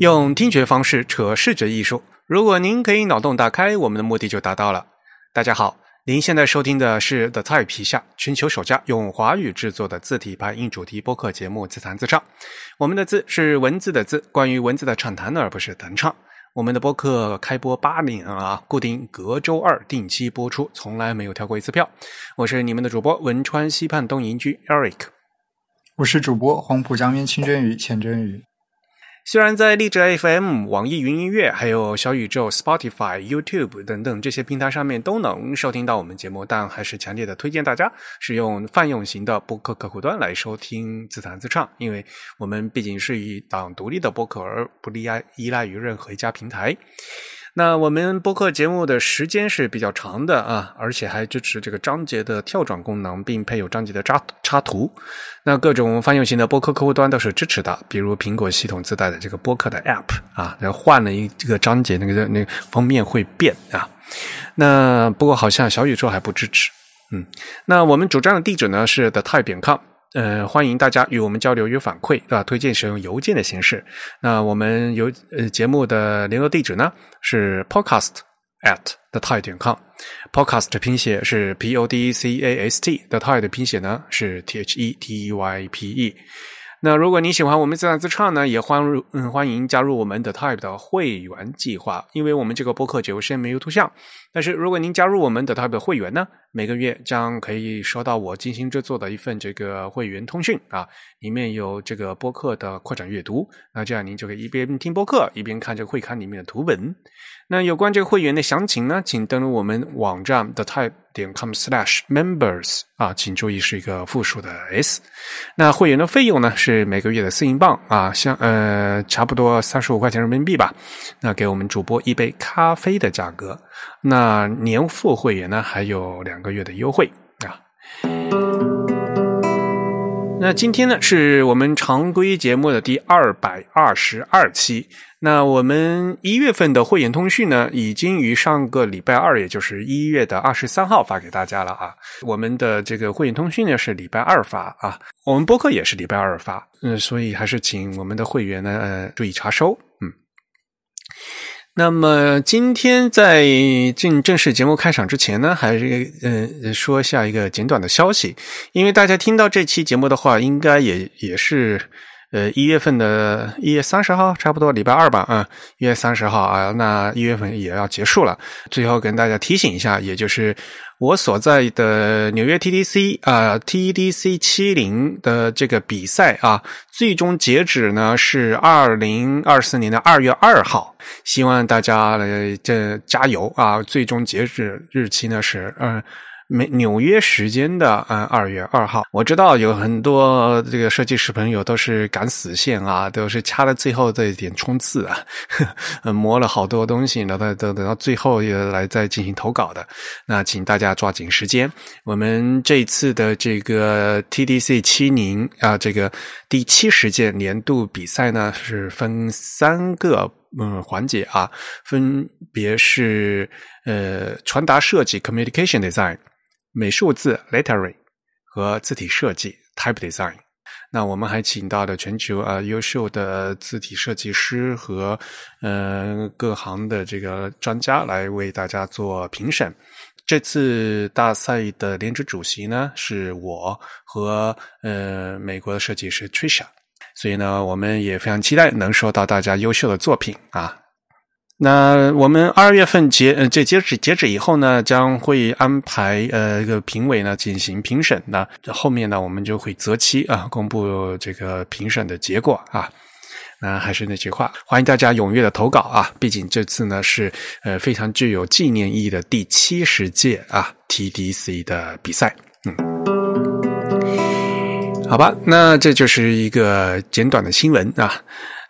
用听觉方式扯视觉艺术。如果您可以脑洞打开，我们的目的就达到了。大家好，您现在收听的是 The Type 旗下全球首家用华语制作的字体排印主题播客节目《自弹自唱》。我们的字是文字的字，关于文字的畅谈，而不是弹唱。我们的播客开播八年啊，固定隔周二定期播出，从来没有跳过一次票。我是你们的主播汶川西畔东营居 Eric，我是主播黄浦江边清蒸鱼浅蒸鱼。虽然在荔枝 FM、网易云音乐、还有小宇宙、Spotify、YouTube 等等这些平台上面都能收听到我们节目，但还是强烈的推荐大家使用泛用型的播客客户端来收听自弹自唱，因为我们毕竟是一档独立的播客，而不依赖依赖于任何一家平台。那我们播客节目的时间是比较长的啊，而且还支持这个章节的跳转功能，并配有章节的插插图。那各种泛用型的播客客户端都是支持的，比如苹果系统自带的这个播客的 App 啊，然后换了一这个章节，那个那个封面会变啊。那不过好像小宇宙还不支持。嗯，那我们主站的地址呢是 the type 点 com。呃，欢迎大家与我们交流与反馈，对吧？推荐使用邮件的形式。那我们邮呃节目的联络地址呢是 podcast at the type 点 com。podcast 拼写是 p o d c a s t，the type 的拼写呢是 t h e t y p e。那如果你喜欢我们自弹自唱呢，也欢嗯欢迎加入我们的 Type 的会员计划，因为我们这个播客节目现在没有图像，但是如果您加入我们的 Type 会员呢，每个月将可以收到我精心制作的一份这个会员通讯啊，里面有这个播客的扩展阅读，那这样您就可以一边听播客一边看这个会刊里面的图文。那有关这个会员的详情呢，请登录我们网站 the type 点 com slash members 啊，请注意是一个复数的 s。那会员的费用呢是每个月的四英镑啊，像呃差不多三十五块钱人民币吧。那给我们主播一杯咖啡的价格。那年付会员呢还有两个月的优惠那今天呢是我们常规节目的第二百二十二期。那我们一月份的会员通讯呢，已经于上个礼拜二，也就是一月的二十三号发给大家了啊。我们的这个会员通讯呢是礼拜二发啊，我们播客也是礼拜二发，嗯，所以还是请我们的会员呢呃注意查收，嗯。那么今天在进正式节目开场之前呢，还是呃说一下一个简短的消息，因为大家听到这期节目的话，应该也也是。呃，一月份的一月三十号，差不多礼拜二吧，嗯，一月三十号啊，那一月份也要结束了。最后跟大家提醒一下，也就是我所在的纽约 TDC 啊，TDC 七零的这个比赛啊，最终截止呢是二零二四年的二月二号，希望大家来这加油啊！最终截止日期呢是嗯。美纽约时间的嗯二月二号，我知道有很多这个设计师朋友都是赶死线啊，都是掐了最后这一点冲刺啊，磨了好多东西，然后等等到最后也来再进行投稿的。那请大家抓紧时间。我们这次的这个 TDC 七零啊，这个第七十届年度比赛呢，是分三个嗯环节啊，分别是呃传达设计 （Communication Design）。美术字 （lettering） 和字体设计 （type design）。那我们还请到了全球啊优秀的字体设计师和呃各行的这个专家来为大家做评审。这次大赛的联职主席呢是我和呃美国的设计师 Trisha，所以呢我们也非常期待能收到大家优秀的作品啊。那我们二月份截呃这截止截止以后呢，将会安排呃一个评委呢进行评审那后面呢我们就会择期啊公布这个评审的结果啊。那还是那句话，欢迎大家踊跃的投稿啊！毕竟这次呢是呃非常具有纪念意义的第七十届啊 TDC 的比赛，嗯，好吧，那这就是一个简短的新闻啊。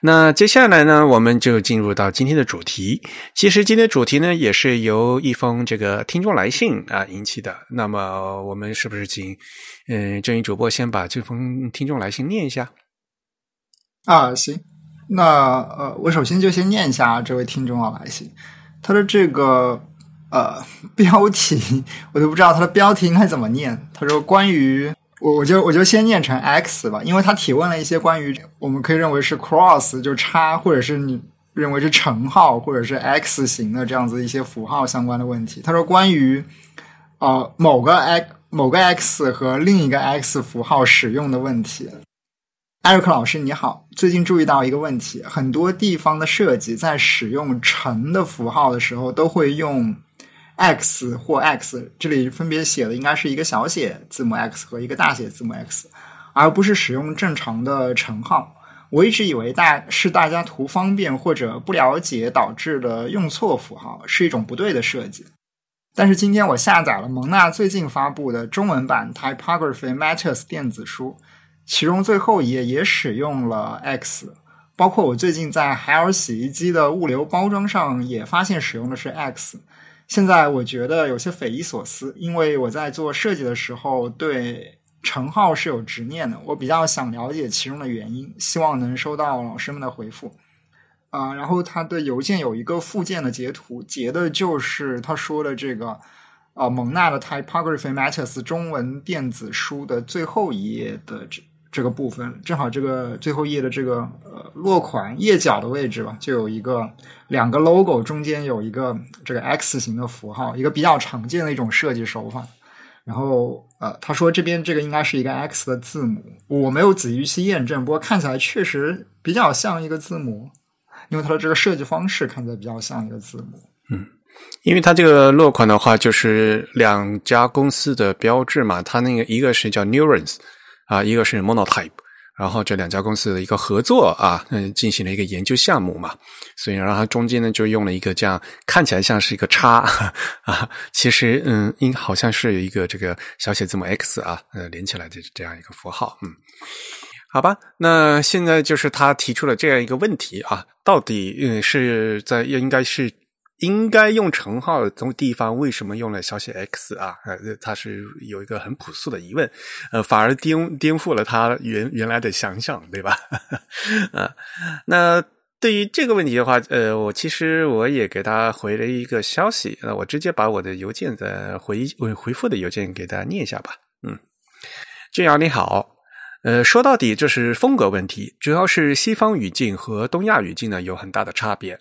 那接下来呢，我们就进入到今天的主题。其实今天的主题呢，也是由一封这个听众来信啊引起的。那么，我们是不是请嗯正义主播先把这封听众来信念一下？啊，行。那呃，我首先就先念一下这位听众的来信。他的这个呃标题，我都不知道他的标题应该怎么念。他说：“关于我我就我就先念成 x 吧，因为他提问了一些关于我们可以认为是 cross 就叉，或者是你认为是乘号或者是 x 型的这样子一些符号相关的问题。他说关于呃某个 x 某个 x 和另一个 x 符号使用的问题。艾瑞克老师你好，最近注意到一个问题，很多地方的设计在使用乘的符号的时候都会用。X 或 x，这里分别写的应该是一个小写字母 x 和一个大写字母 x，而不是使用正常的乘号。我一直以为大是大家图方便或者不了解导致的用错符号，是一种不对的设计。但是今天我下载了蒙纳最近发布的中文版 Typography Matters 电子书，其中最后一页也使用了 x，包括我最近在海尔洗衣机的物流包装上也发现使用的是 x。现在我觉得有些匪夷所思，因为我在做设计的时候对乘号是有执念的，我比较想了解其中的原因，希望能收到老师们的回复。啊，然后他的邮件有一个附件的截图，截的就是他说的这个啊蒙纳的 Typography Matters 中文电子书的最后一页的这。这个部分正好，这个最后一页的这个落款页角的位置吧，就有一个两个 logo 中间有一个这个 X 型的符号，一个比较常见的一种设计手法。然后呃，他说这边这个应该是一个 X 的字母，我没有仔细去验证，不过看起来确实比较像一个字母，因为它的这个设计方式看起来比较像一个字母。嗯，因为它这个落款的话就是两家公司的标志嘛，它那个一个是叫 Neurons。啊，一个是 Monotype，然后这两家公司的一个合作啊，嗯，进行了一个研究项目嘛，所以然后它中间呢就用了一个这样看起来像是一个叉 啊，其实嗯，应好像是有一个这个小写字母 X 啊，呃，连起来的这样一个符号，嗯，好吧，那现在就是他提出了这样一个问题啊，到底嗯是在应该是。应该用乘号的地方，为什么用了小写 x 啊？呃，他是有一个很朴素的疑问，呃，反而颠颠覆了他原原来的想象，对吧？啊，那对于这个问题的话，呃，我其实我也给他回了一个消息，呃，我直接把我的邮件的回回复的邮件给大家念一下吧。嗯，俊阳你好，呃，说到底这是风格问题，主要是西方语境和东亚语境呢有很大的差别。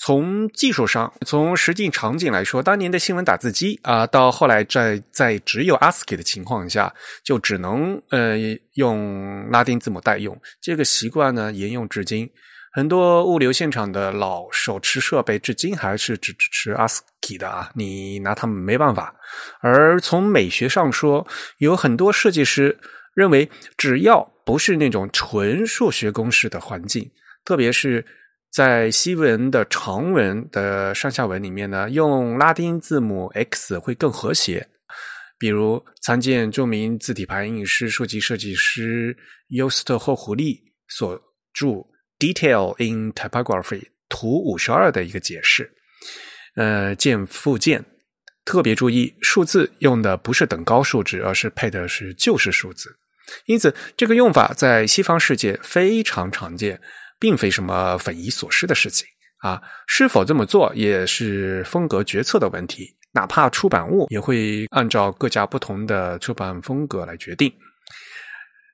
从技术上，从实际场景来说，当年的新闻打字机啊，到后来在在只有 ASCII 的情况下，就只能呃用拉丁字母代用。这个习惯呢，沿用至今。很多物流现场的老手持设备，至今还是只支持 ASCII 的啊，你拿他们没办法。而从美学上说，有很多设计师认为，只要不是那种纯数学公式的环境，特别是。在西文的长文的上下文里面呢，用拉丁字母 X 会更和谐。比如，参见著名字体排印师、书籍设计师尤斯特·霍胡利所著《Detail in Typography》图五十二的一个解释。呃，见附件。特别注意，数字用的不是等高数值，而是配的是就是数字。因此，这个用法在西方世界非常常见。并非什么匪夷所思的事情啊！是否这么做也是风格决策的问题，哪怕出版物也会按照各家不同的出版风格来决定。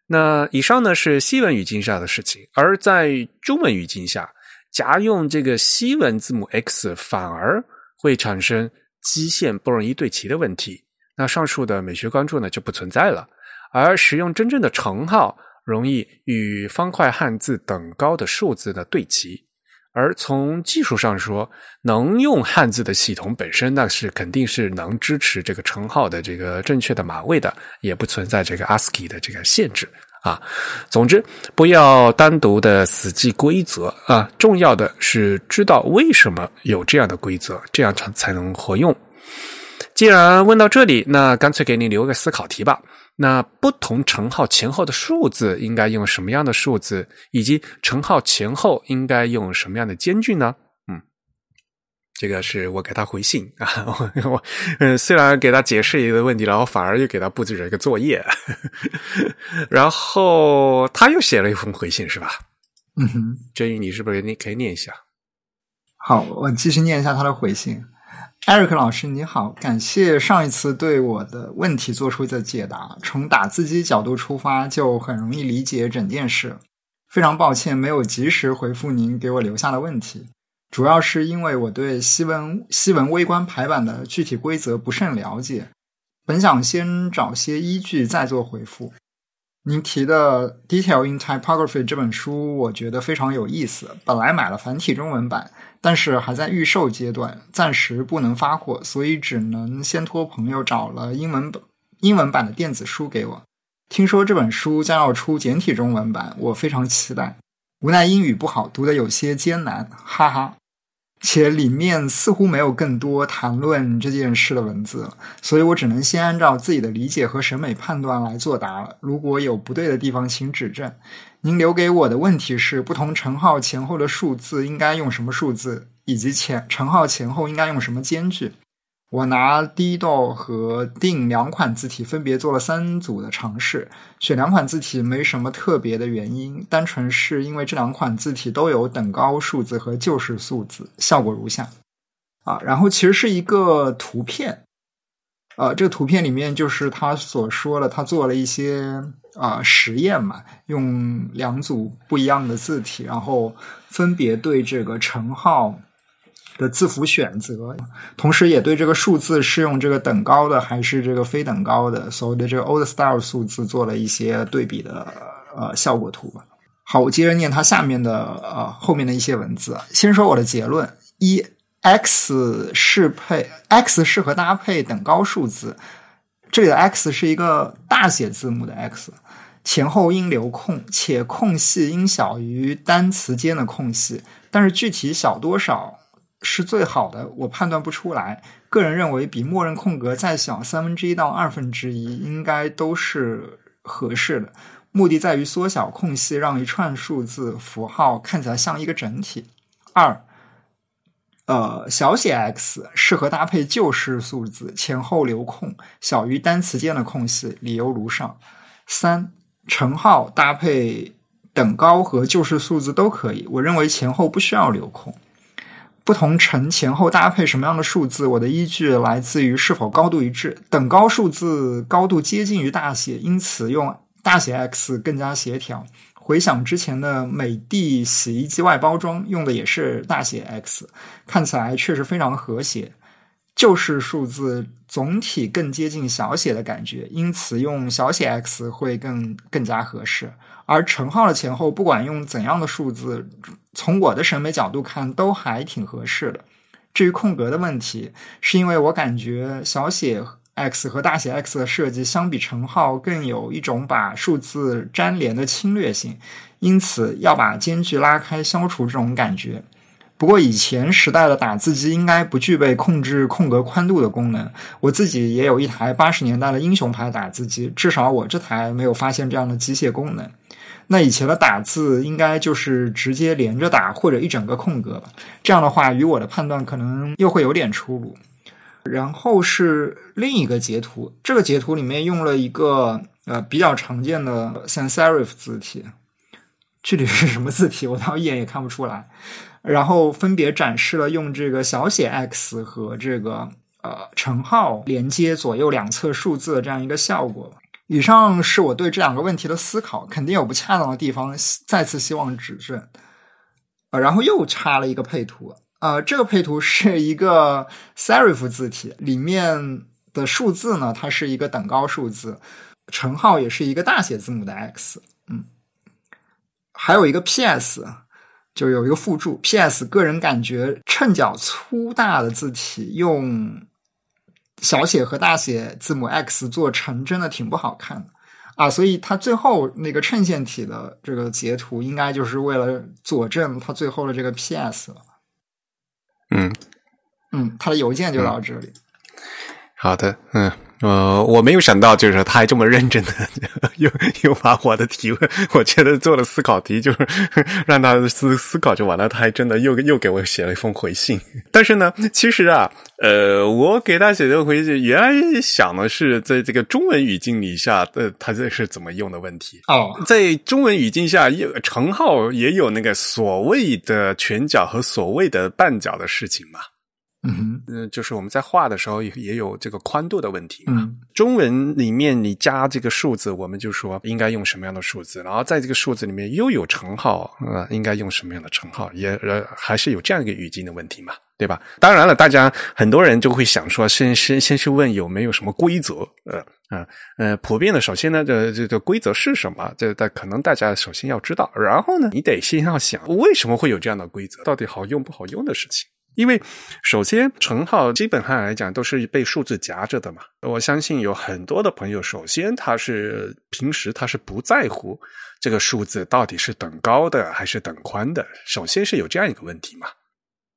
那以上呢是西文语境下的事情，而在中文语境下，夹用这个西文字母 X 反而会产生基线不容易对齐的问题。那上述的美学关注呢就不存在了，而使用真正的乘号。容易与方块汉字等高的数字的对齐，而从技术上说，能用汉字的系统本身，那是肯定是能支持这个称号的这个正确的码位的，也不存在这个 ASCII 的这个限制啊。总之，不要单独的死记规则啊，重要的是知道为什么有这样的规则，这样才才能活用。既然问到这里，那干脆给你留个思考题吧。那不同乘号前后的数字应该用什么样的数字，以及乘号前后应该用什么样的间距呢？嗯，这个是我给他回信 啊，我嗯，虽然给他解释一个问题，然后反而又给他布置了一个作业，然后他又写了一封回信，是吧？嗯哼，振宇，你是不是你可以念一下？好，我继续念一下他的回信。艾瑞克老师你好，感谢上一次对我的问题做出的解答。从打字机角度出发，就很容易理解整件事。非常抱歉没有及时回复您给我留下的问题，主要是因为我对西文西文微观排版的具体规则不甚了解，本想先找些依据再做回复。您提的《Detail in Typography》这本书，我觉得非常有意思。本来买了繁体中文版，但是还在预售阶段，暂时不能发货，所以只能先托朋友找了英文本英文版的电子书给我。听说这本书将要出简体中文版，我非常期待。无奈英语不好，读的有些艰难，哈哈。且里面似乎没有更多谈论这件事的文字，所以我只能先按照自己的理解和审美判断来作答了。如果有不对的地方，请指正。您留给我的问题是：不同乘号前后的数字应该用什么数字，以及前乘号前后应该用什么间距？我拿 Dido 和 Din 两款字体分别做了三组的尝试，选两款字体没什么特别的原因，单纯是因为这两款字体都有等高数字和旧式数字，效果如下。啊，然后其实是一个图片，呃，这个图片里面就是他所说的，他做了一些啊实验嘛，用两组不一样的字体，然后分别对这个乘号。的字符选择，同时也对这个数字是用这个等高的还是这个非等高的所谓的这个 old style 数字做了一些对比的呃效果图吧。好，我接着念它下面的呃后面的一些文字。先说我的结论：一，x 适配 x 适合搭配等高数字，这里的 x 是一个大写字母的 x，前后应留空，且空隙应小于单词间的空隙，但是具体小多少？是最好的，我判断不出来。个人认为，比默认空格再小三分之一到二分之一，应该都是合适的。目的在于缩小空隙，让一串数字符号看起来像一个整体。二，呃，小写 x 适合搭配旧式数字，前后留空小于单词间的空隙，理由如上。三，乘号搭配等高和旧式数字都可以，我认为前后不需要留空。不同乘前后搭配什么样的数字？我的依据来自于是否高度一致。等高数字高度接近于大写，因此用大写 X 更加协调。回想之前的美的洗衣机外包装用的也是大写 X，看起来确实非常和谐。就是数字总体更接近小写的感觉，因此用小写 X 会更更加合适。而乘号的前后，不管用怎样的数字。从我的审美角度看，都还挺合适的。至于空格的问题，是因为我感觉小写 x 和大写 x 的设计相比乘号更有一种把数字粘连的侵略性，因此要把间距拉开，消除这种感觉。不过以前时代的打字机应该不具备控制空格宽度的功能。我自己也有一台八十年代的英雄牌打字机，至少我这台没有发现这样的机械功能。那以前的打字应该就是直接连着打，或者一整个空格吧。这样的话，与我的判断可能又会有点出入。然后是另一个截图，这个截图里面用了一个呃比较常见的 sans serif 字体，具体是什么字体，我倒一眼也看不出来。然后分别展示了用这个小写 x 和这个呃乘号连接左右两侧数字的这样一个效果。以上是我对这两个问题的思考，肯定有不恰当的地方，再次希望指正。呃，然后又插了一个配图，呃，这个配图是一个 serif 字体，里面的数字呢，它是一个等高数字，乘号也是一个大写字母的 x，嗯，还有一个 ps，就有一个附注，ps，个人感觉衬角粗大的字体用。小写和大写字母 X 做成真的挺不好看的啊，所以它最后那个衬线体的这个截图，应该就是为了佐证它最后的这个 PS 了。嗯嗯，他的邮件就到这里。好的，嗯。呃，我没有想到，就是他还这么认真的，又又把我的提问，我觉得做了思考题，就是 让他思思考就完了。他还真的又又给我写了一封回信。但是呢，其实啊，呃，我给他写的回信，原来想的是在这个中文语境里下，呃，他这是怎么用的问题。哦，在中文语境下，有程浩也有那个所谓的拳脚和所谓的绊脚的事情嘛。嗯嗯，就是我们在画的时候也也有这个宽度的问题嘛。嗯中文里面你加这个数字，我们就说应该用什么样的数字，然后在这个数字里面又有乘号，呃，应该用什么样的乘号，也呃还是有这样一个语境的问题嘛，对吧？当然了，大家很多人就会想说，先先先去问有没有什么规则，呃呃呃，普遍的，首先呢，这这个规则是什么？这大可能大家首先要知道，然后呢，你得先要想为什么会有这样的规则，到底好用不好用的事情。因为首先乘号基本上来讲都是被数字夹着的嘛，我相信有很多的朋友，首先他是平时他是不在乎这个数字到底是等高的还是等宽的，首先是有这样一个问题嘛，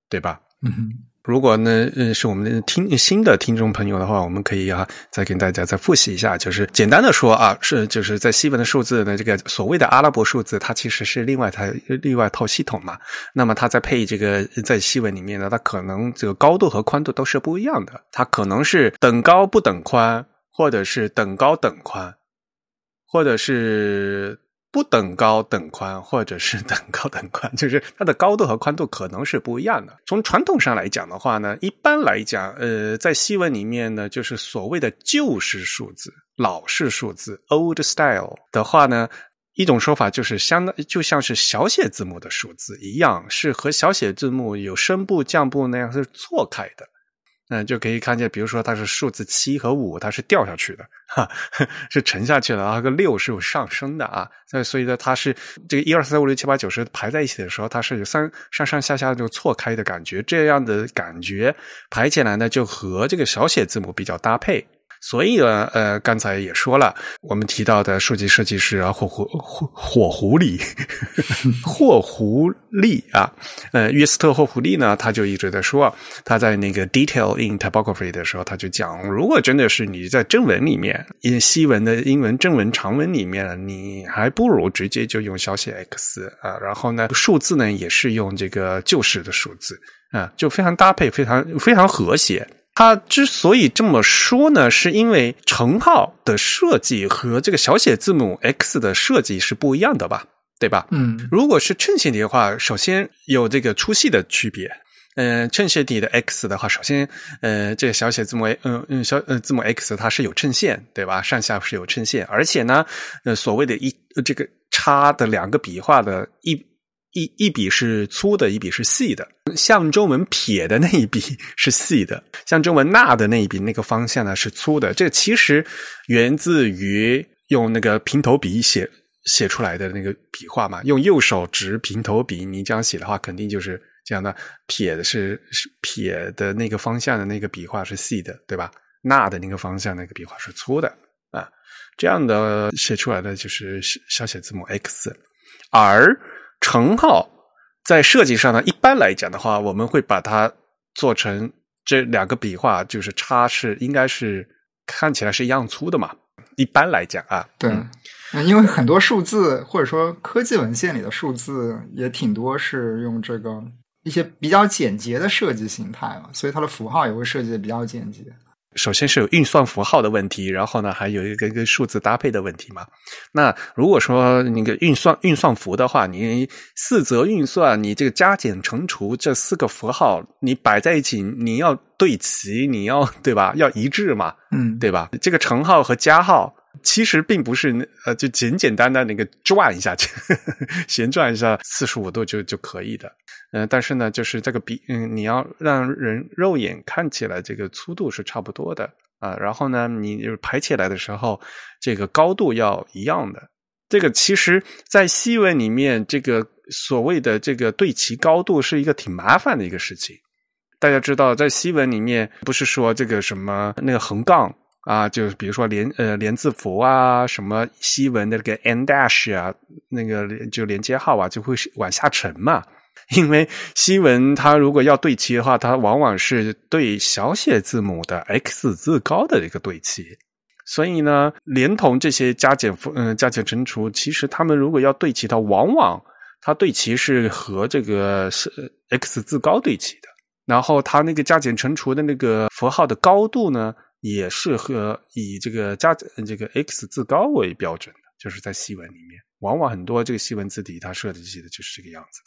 对吧？嗯哼如果呢，呃，是我们的听新的听众朋友的话，我们可以啊，再跟大家再复习一下，就是简单的说啊，是就是在西文的数字呢，这个所谓的阿拉伯数字，它其实是另外它另外一套系统嘛。那么它在配这个在西文里面呢，它可能这个高度和宽度都是不一样的，它可能是等高不等宽，或者是等高等宽，或者是。不等高等宽，或者是等高等宽，就是它的高度和宽度可能是不一样的。从传统上来讲的话呢，一般来讲，呃，在西文里面呢，就是所谓的旧式数字、老式数字 （old style） 的话呢，一种说法就是相当就像是小写字母的数字一样，是和小写字母有声部、降部那样是错开的。嗯，就可以看见，比如说它是数字七和五，它是掉下去的，哈，是沉下去的，然后个六是有上升的啊。那所以呢，它是这个一二三四五六七八九十排在一起的时候，它是有三上上下下就错开的感觉，这样的感觉排起来呢，就和这个小写字母比较搭配。所以呢，呃，刚才也说了，我们提到的数据设计师啊，火狐火火狐狸，霍狐狸啊，呃，约斯特霍狐狸呢，他就一直在说，他在那个 detail in typography 的时候，他就讲，如果真的是你在正文里面，因西文的英文正文长文里面，你还不如直接就用小写 x 啊，然后呢，数字呢也是用这个旧式的数字啊，就非常搭配，非常非常和谐。他之所以这么说呢，是因为乘号的设计和这个小写字母 x 的设计是不一样的吧，对吧？嗯如果是衬线体的话，首先有这个粗细的区别。嗯、衬线体的 x 的话，首先，呃，这个小写字母嗯嗯，小呃字母 x 它是有衬线，对吧？上下是有衬线，而且呢，呃，所谓的一这个叉的两个笔画的一一一笔是粗的，一笔是细的。像中文撇的那一笔是细的，像中文捺的那一笔那个方向呢是粗的。这其实源自于用那个平头笔写写出来的那个笔画嘛。用右手执平头笔，你这样写的话，肯定就是这样的。撇的是是撇的那个方向的那个笔画是细的，对吧？捺的那个方向那个笔画是粗的啊。这样的写出来的就是小写字母 x，而乘号在设计上呢，一般来讲的话，我们会把它做成这两个笔画，就是叉是应该是看起来是一样粗的嘛。一般来讲啊，对，因为很多数字或者说科技文献里的数字也挺多是用这个一些比较简洁的设计形态嘛，所以它的符号也会设计的比较简洁。首先是有运算符号的问题，然后呢，还有一个跟数字搭配的问题嘛。那如果说那个运算运算符的话，你四则运算，你这个加减乘除这四个符号，你摆在一起，你要对齐，你要对吧？要一致嘛，嗯，对吧？这个乘号和加号其实并不是呃，就简简单单那个转一下去，旋转一下四十五度就就可以的。嗯、但是呢，就是这个比嗯，你要让人肉眼看起来这个粗度是差不多的啊，然后呢，你就是排起来的时候，这个高度要一样的。这个其实，在西文里面，这个所谓的这个对齐高度是一个挺麻烦的一个事情。大家知道，在西文里面，不是说这个什么那个横杠啊，就是比如说连呃连字符啊，什么西文的那个 n dash 啊，那个就连接号啊，就会往下沉嘛。因为西文它如果要对齐的话，它往往是对小写字母的 x 字高的一个对齐。所以呢，连同这些加减符，嗯、加减乘除，其实它们如果要对齐，它往往它对齐是和这个是 x 字高对齐的。然后它那个加减乘除的那个符号的高度呢，也是和以这个加这个 x 字高为标准的，就是在西文里面，往往很多这个西文字体它设计的就是这个样子的。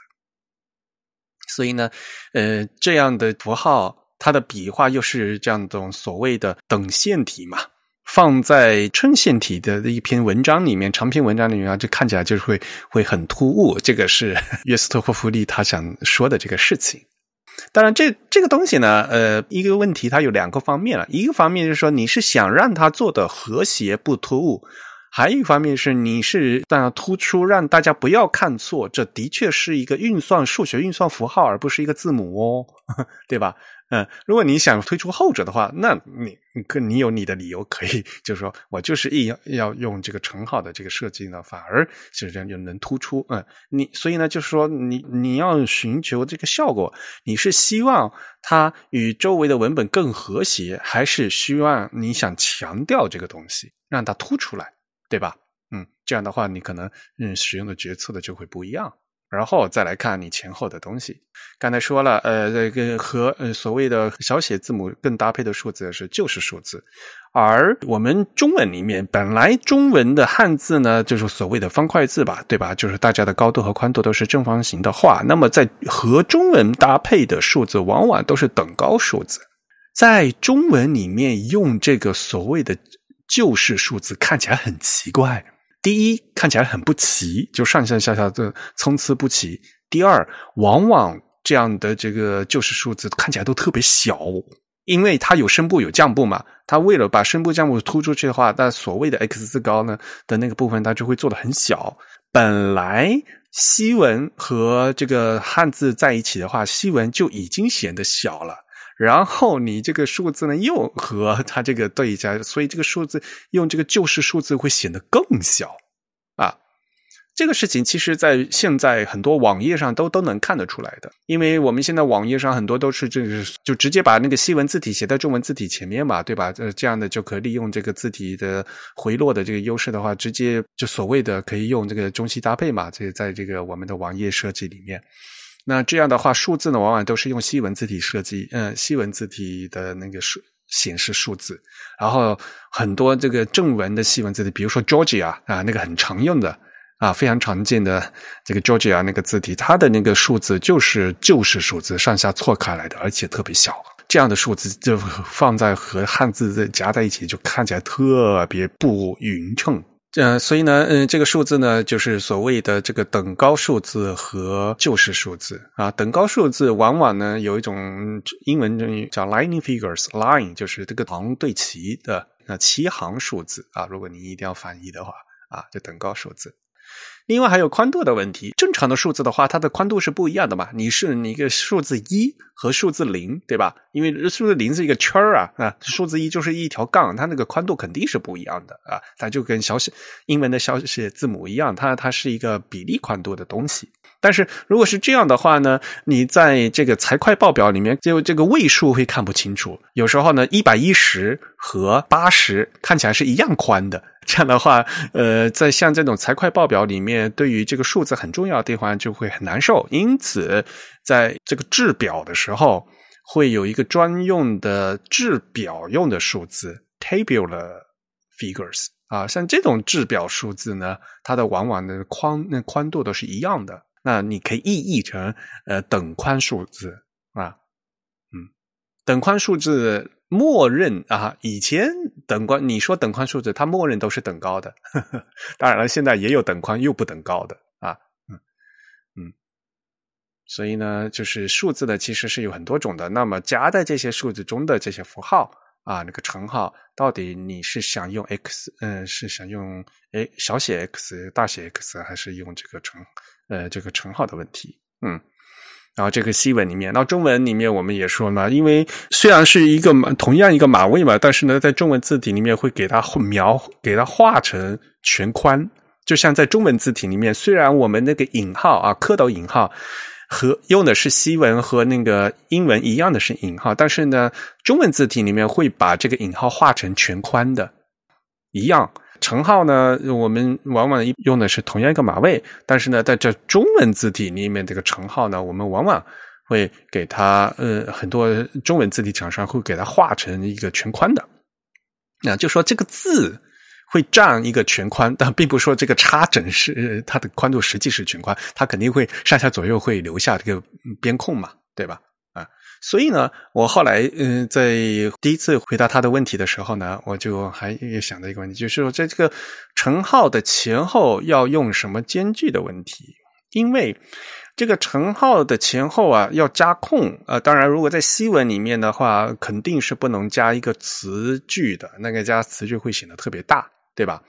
所以呢，呃，这样的符号它的笔画又是这样一种所谓的等线体嘛，放在衬线体的一篇文章里面，长篇文章里面啊，就看起来就是会会很突兀。这个是 约斯特霍夫利他想说的这个事情。当然，这这个东西呢，呃，一个问题它有两个方面了。一个方面就是说，你是想让它做的和谐不突兀；还有一方面是你是让突出，让大家不要看错，这的确是一个运算数学运算符号，而不是一个字母哦，对吧？嗯，如果你想推出后者的话，那你可你有你的理由可以，就是说我就是硬要要用这个称号的这个设计呢，反而就是这样就能突出。嗯，你所以呢，就是说你你要寻求这个效果，你是希望它与周围的文本更和谐，还是希望你想强调这个东西，让它突出来，对吧？嗯，这样的话，你可能嗯使用的决策的就会不一样。然后再来看你前后的东西。刚才说了，呃，这个和呃所谓的小写字母更搭配的数字是就是数字，而我们中文里面本来中文的汉字呢，就是所谓的方块字吧，对吧？就是大家的高度和宽度都是正方形的话，那么在和中文搭配的数字往往都是等高数字。在中文里面用这个所谓的就是数字，看起来很奇怪。第一，看起来很不齐，就上上下下的参差不齐。第二，往往这样的这个就是数字看起来都特别小，因为它有声部有降部嘛。它为了把声部降部突出去的话，那所谓的 x 字高呢的那个部分，它就会做的很小。本来西文和这个汉字在一起的话，西文就已经显得小了。然后你这个数字呢，又和它这个对一下，所以这个数字用这个旧式数字会显得更小啊。这个事情其实，在现在很多网页上都都能看得出来的，因为我们现在网页上很多都是这个，就直接把那个西文字体写在中文字体前面嘛，对吧？呃，这样的就可以利用这个字体的回落的这个优势的话，直接就所谓的可以用这个中西搭配嘛，这在这个我们的网页设计里面。那这样的话，数字呢，往往都是用西文字体设计，嗯，西文字体的那个数显示数字，然后很多这个正文的西文字体，比如说 Georgia 啊，那个很常用的啊，非常常见的这个 Georgia 那个字体，它的那个数字就是就是数字，上下错开来的，而且特别小，这样的数字就放在和汉字夹在一起，就看起来特别不匀称。呃，所以呢，嗯，这个数字呢，就是所谓的这个等高数字和就是数字啊。等高数字往往呢有一种英文叫 lining figures，line 就是这个行对齐的那齐行数字啊。如果你一定要翻译的话啊，就等高数字。另外还有宽度的问题，正常的数字的话，它的宽度是不一样的嘛。你是你一个数字一和数字零，对吧？因为数字零是一个圈儿啊，啊，数字一就是一条杠，它那个宽度肯定是不一样的啊。它就跟小写英文的小写字母一样，它它是一个比例宽度的东西。但是如果是这样的话呢，你在这个财会报表里面，就这个位数会看不清楚。有时候呢，一百一十和八十看起来是一样宽的。这样的话，呃，在像这种财会报表里面，对于这个数字很重要的地方就会很难受。因此，在这个制表的时候，会有一个专用的制表用的数字 （tabular figures） 啊。像这种制表数字呢，它的往往的宽那宽度都是一样的。那你可以意译成呃等宽数字啊，嗯，等宽数字默认啊，以前等宽你说等宽数字，它默认都是等高的，呵 呵当然了，现在也有等宽又不等高的啊，嗯嗯，所以呢，就是数字呢其实是有很多种的，那么夹在这些数字中的这些符号啊，那个乘号到底你是想用 x，嗯，是想用哎小写 x 大写 x，还是用这个乘？呃，这个乘号的问题，嗯，然后这个西文里面，那中文里面我们也说呢，因为虽然是一个同样一个马位嘛，但是呢，在中文字体里面会给它描，给它画成全宽，就像在中文字体里面，虽然我们那个引号啊，蝌蚪引号和用的是西文和那个英文一样的是引号，但是呢，中文字体里面会把这个引号画成全宽的，一样。乘号呢，我们往往用的是同样一个码位，但是呢，在这中文字体里面，这个乘号呢，我们往往会给它，呃，很多中文字体厂商会给它画成一个全宽的。那就说这个字会占一个全宽，但并不说这个插整是它的宽度实际是全宽，它肯定会上下左右会留下这个边空嘛，对吧？所以呢，我后来嗯，在第一次回答他的问题的时候呢，我就还想到一个问题，就是说在这个乘号的前后要用什么间距的问题，因为。这个乘号的前后啊，要加空啊。当然，如果在西文里面的话，肯定是不能加一个词句的，那个加词句会显得特别大，对吧？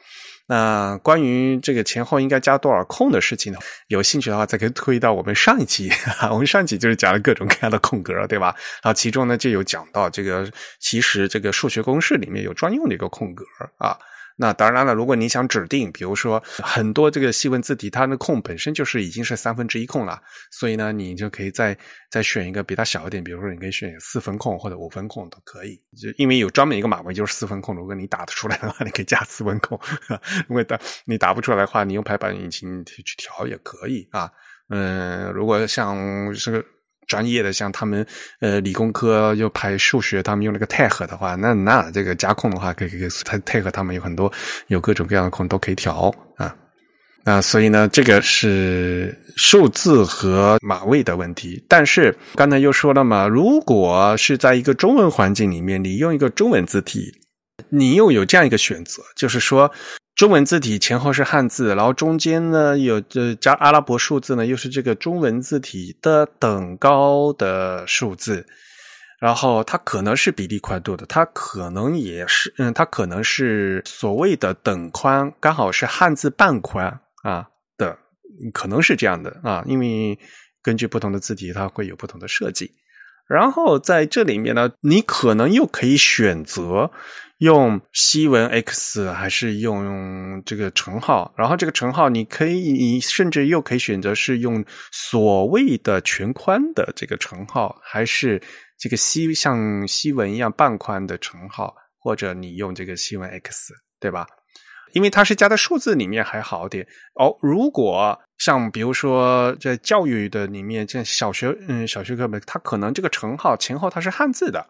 那关于这个前后应该加多少空的事情呢？有兴趣的话，再可以推到我们上一期。我们上一期就是讲了各种各样的空格，对吧？然后，其中呢就有讲到这个，其实这个数学公式里面有专用的一个空格啊。那当然了，如果你想指定，比如说很多这个细文字体，它的空本身就是已经是三分之一空了，所以呢，你就可以再再选一个比它小一点，比如说你可以选四分空或者五分空都可以，就因为有专门一个码位就是四分空，如果你打得出来的话，你可以加四分空；如果打你打不出来的话，你用排版引擎去调也可以啊。嗯，如果像这个。专业的像他们呃理工科又排数学，他们用那个泰和的话，那那这个加空的话，可以可以泰泰和他们有很多有各种各样的空都可以调啊。那所以呢，这个是数字和码位的问题。但是刚才又说了嘛，如果是在一个中文环境里面，你用一个中文字体，你又有这样一个选择，就是说。中文字体前后是汉字，然后中间呢有这加阿拉伯数字呢，又是这个中文字体的等高的数字，然后它可能是比例宽度的，它可能也是，嗯，它可能是所谓的等宽，刚好是汉字半宽啊的，可能是这样的啊，因为根据不同的字体，它会有不同的设计。然后在这里面呢，你可能又可以选择。用西文 X 还是用这个乘号？然后这个乘号，你可以，你甚至又可以选择是用所谓的全宽的这个乘号，还是这个西像西文一样半宽的乘号，或者你用这个西文 X，对吧？因为它是加在数字里面还好点哦。如果像比如说在教育的里面，像小学嗯小学课本，它可能这个乘号前后它是汉字的。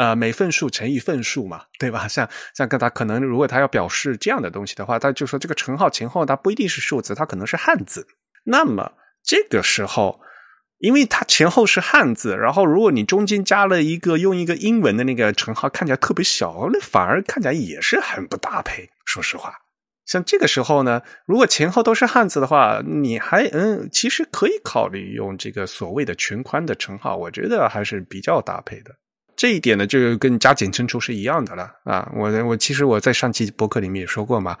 呃，每份数乘以份数嘛，对吧？像像跟他可能，如果他要表示这样的东西的话，他就说这个乘号前后它不一定是数字，它可能是汉字。那么这个时候，因为它前后是汉字，然后如果你中间加了一个用一个英文的那个乘号，看起来特别小，那反而看起来也是很不搭配。说实话，像这个时候呢，如果前后都是汉字的话，你还嗯，其实可以考虑用这个所谓的全宽的乘号，我觉得还是比较搭配的。这一点呢，就跟加减乘除是一样的了啊！我我其实我在上期博客里面也说过嘛，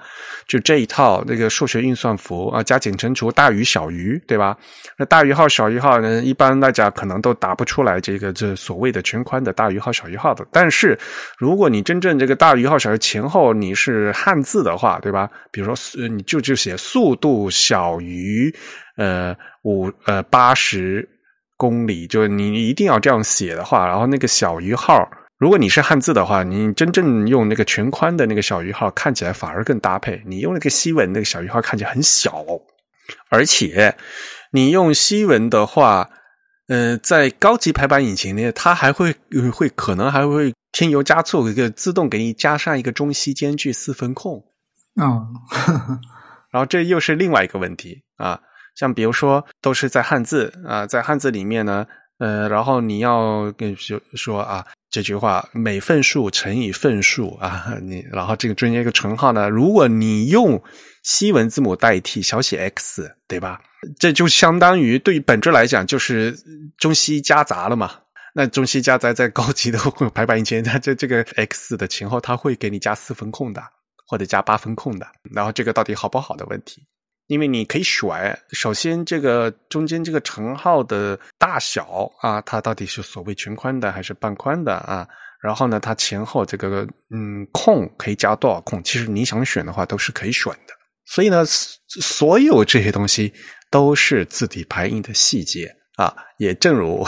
就这一套那个数学运算符啊，加减乘除大于小于，对吧？那大于号小于号呢，一般大家可能都打不出来这个这所谓的全宽的大于号小于号的。但是如果你真正这个大于号小于前后你是汉字的话，对吧？比如说你就就写速度小于呃五呃八十。公里就是你一定要这样写的话，然后那个小于号，如果你是汉字的话，你真正用那个全宽的那个小于号，看起来反而更搭配。你用那个西文那个小于号看起来很小，而且你用西文的话，呃，在高级排版引擎呢，它还会会可能还会添油加醋，一个自动给你加上一个中西间距四分空啊，然后这又是另外一个问题啊。像比如说，都是在汉字啊，在汉字里面呢，呃，然后你要跟说说啊，这句话每份数乘以份数啊，你然后这个中间一个乘号呢，如果你用西文字母代替小写 x，对吧？这就相当于对于本质来讲就是中西夹杂了嘛。那中西夹杂在高级的 排版以前，它这这个 x 的前后，它会给你加四分空的，或者加八分空的，然后这个到底好不好的问题？因为你可以选，首先这个中间这个乘号的大小啊，它到底是所谓全宽的还是半宽的啊？然后呢，它前后这个嗯空可以加多少空？其实你想选的话都是可以选的。所以呢，所有这些东西都是字体排印的细节啊。也正如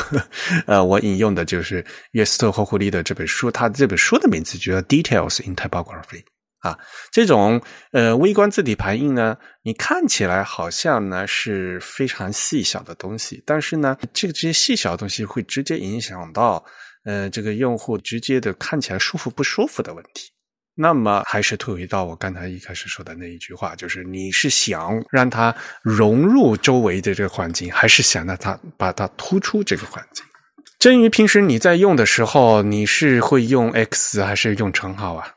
呃我引用的就是约斯特霍库利的这本书，他这本书的名字就叫《Details in Typography》。啊，这种呃微观字体排印呢，你看起来好像呢是非常细小的东西，但是呢，这个这些细小的东西会直接影响到呃这个用户直接的看起来舒服不舒服的问题。那么还是退回到我刚才一开始说的那一句话，就是你是想让它融入周围的这个环境，还是想让它把它突出这个环境？真鱼平时你在用的时候，你是会用 X 还是用乘号啊？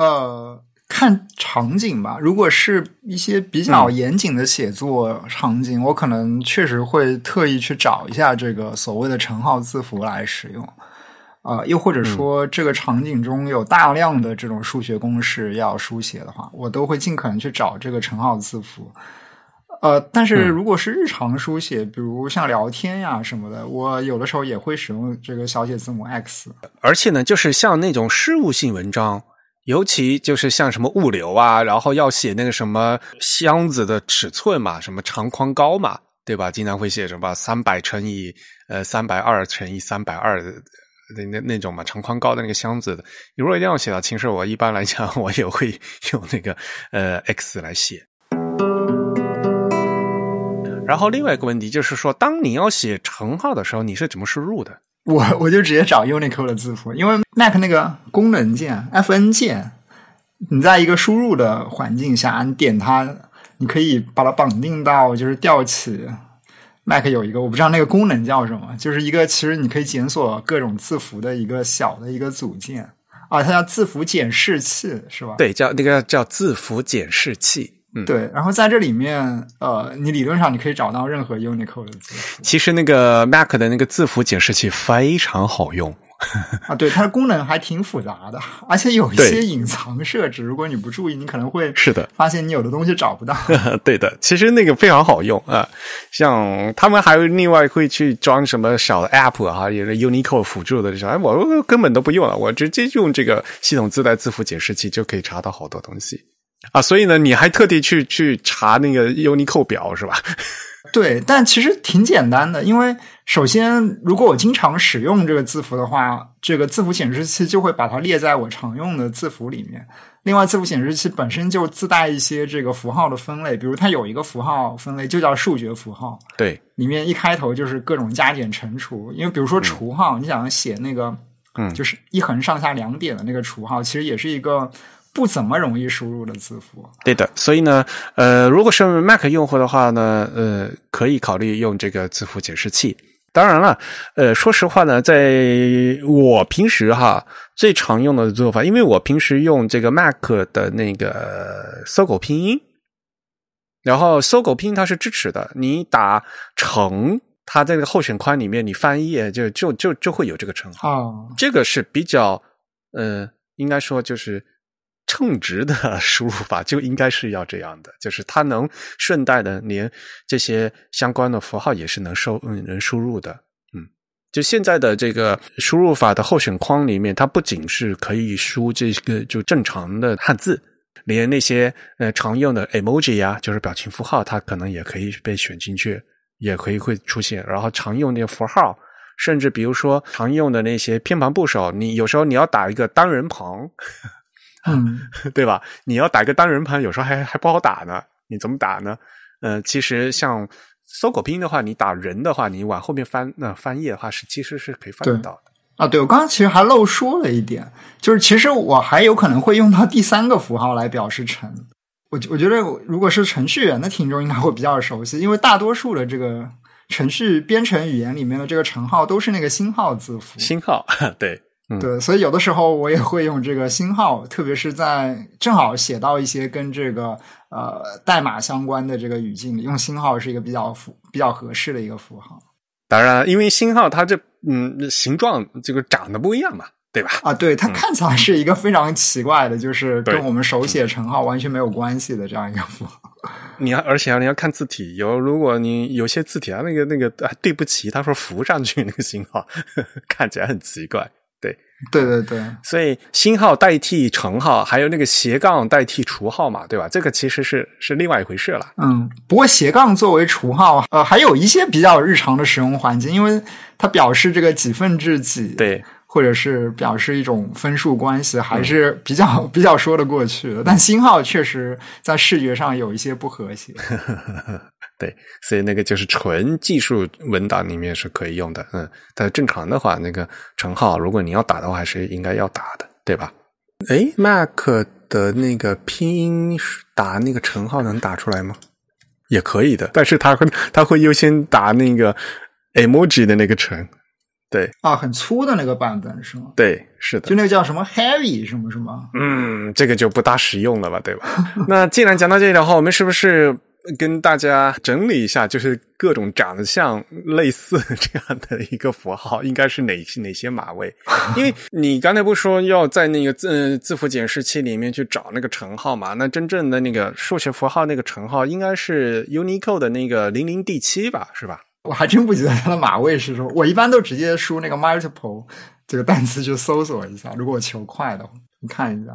呃，看场景吧。如果是一些比较严谨的写作场景，我可能确实会特意去找一下这个所谓的乘号字符来使用。啊，又或者说这个场景中有大量的这种数学公式要书写的话，我都会尽可能去找这个乘号字符。呃，但是如果是日常书写，比如像聊天呀什么的，我有的时候也会使用这个小写字母 X。而且呢，就是像那种事务性文章，尤其就是像什么物流啊，然后要写那个什么箱子的尺寸嘛，什么长宽高嘛，对吧？经常会写什么三百乘以呃三百二乘以三百二。那那那种嘛，长宽高的那个箱子的，如果一定要写到清式，我一般来讲，我也会用那个呃 X 来写。然后另外一个问题就是说，当你要写乘号的时候，你是怎么输入的？我我就直接找 Unicode 的字符，因为 Mac 那个功能键 Fn 键，你在一个输入的环境下，你点它，你可以把它绑定到就是调起。Mac 有一个我不知道那个功能叫什么，就是一个其实你可以检索各种字符的一个小的一个组件啊，它叫字符检视器是吧？对，叫那个叫字符检视器。嗯，对。然后在这里面，呃，你理论上你可以找到任何 Unicode 的字符。其实那个 Mac 的那个字符解释器非常好用。啊，对，它的功能还挺复杂的，而且有一些隐藏设置，如果你不注意，你可能会是的发现你有的东西找不到。对的，其实那个非常好用啊，像他们还另外会去装什么小的 App 哈，也是 Unicode 辅助的这种，哎，我根本都不用了，我直接用这个系统自带字符解释器就可以查到好多东西啊。所以呢，你还特地去去查那个 Unicode 表是吧？对，但其实挺简单的，因为首先，如果我经常使用这个字符的话，这个字符显示器就会把它列在我常用的字符里面。另外，字符显示器本身就自带一些这个符号的分类，比如它有一个符号分类就叫数学符号，对，里面一开头就是各种加减乘除。因为比如说除号，你想写那个，嗯，就是一横上下两点的那个除号，其实也是一个。不怎么容易输入的字符，对的。所以呢，呃，如果是 Mac 用户的话呢，呃，可以考虑用这个字符解释器。当然了，呃，说实话呢，在我平时哈最常用的做法，因为我平时用这个 Mac 的那个搜狗拼音，然后搜狗拼音它是支持的，你打成，它在那个候选框里面你翻页就就就就会有这个称号，这个是比较呃，应该说就是。称职的输入法就应该是要这样的，就是它能顺带的连这些相关的符号也是能收嗯能输入的，嗯，就现在的这个输入法的候选框里面，它不仅是可以输这个就正常的汉字，连那些呃常用的 emoji 呀，就是表情符号，它可能也可以被选进去，也可以会出现。然后常用那个符号，甚至比如说常用的那些偏旁部首，你有时候你要打一个单人旁。嗯，对吧？你要打个单人盘，有时候还还不好打呢。你怎么打呢？呃，其实像搜狗拼音的话，你打人的话，你往后面翻，那翻页的话是其实是可以翻得到的。啊，对，我刚刚其实还漏说了一点，就是其实我还有可能会用到第三个符号来表示乘。我我觉得如果是程序员的听众应该会比较熟悉，因为大多数的这个程序编程语言里面的这个乘号都是那个星号字符。星号，对。对，所以有的时候我也会用这个星号，特别是在正好写到一些跟这个呃代码相关的这个语境里，用星号是一个比较符比较合适的一个符号。当然，因为星号它这嗯形状这个长得不一样嘛，对吧？啊，对，它看起来是一个非常奇怪的，就是跟我们手写乘号完全没有关系的这样一个符号。你要而且你要看字体，有如果你有些字体啊，那个那个啊对不起，他说浮上去那个星号 看起来很奇怪。对，对对对，所以星号代替乘号，还有那个斜杠代替除号嘛，对吧？这个其实是是另外一回事了。嗯，不过斜杠作为除号，呃，还有一些比较日常的使用环境，因为它表示这个几分之几，对，或者是表示一种分数关系，还是比较 比较说得过去的。但星号确实在视觉上有一些不和谐。对，所以那个就是纯技术文档里面是可以用的，嗯，但正常的话，那个乘号如果你要打的话，还是应该要打的，对吧？哎，Mac 的那个拼音打那个乘号能打出来吗？也可以的，但是它会它会优先打那个 emoji 的那个乘，对啊，很粗的那个版本是吗？对，是的就。那个叫什么 Heavy 什么什么？嗯，这个就不大实用了吧，对吧？那既然讲到这里的话，我们是不是跟大家整理一下，就是各种长得像类似这样的一个符号，应该是哪些哪些码位？因为你刚才不是说要在那个字呃字符解释器里面去找那个乘号嘛？那真正的那个数学符号那个乘号应该是 Unicode 的那个零零 D 七吧，是吧？我还真不觉得它的码位是什么。我一般都直接输那个 multiple 这个单词去搜索一下，如果我求快的话，你看一下。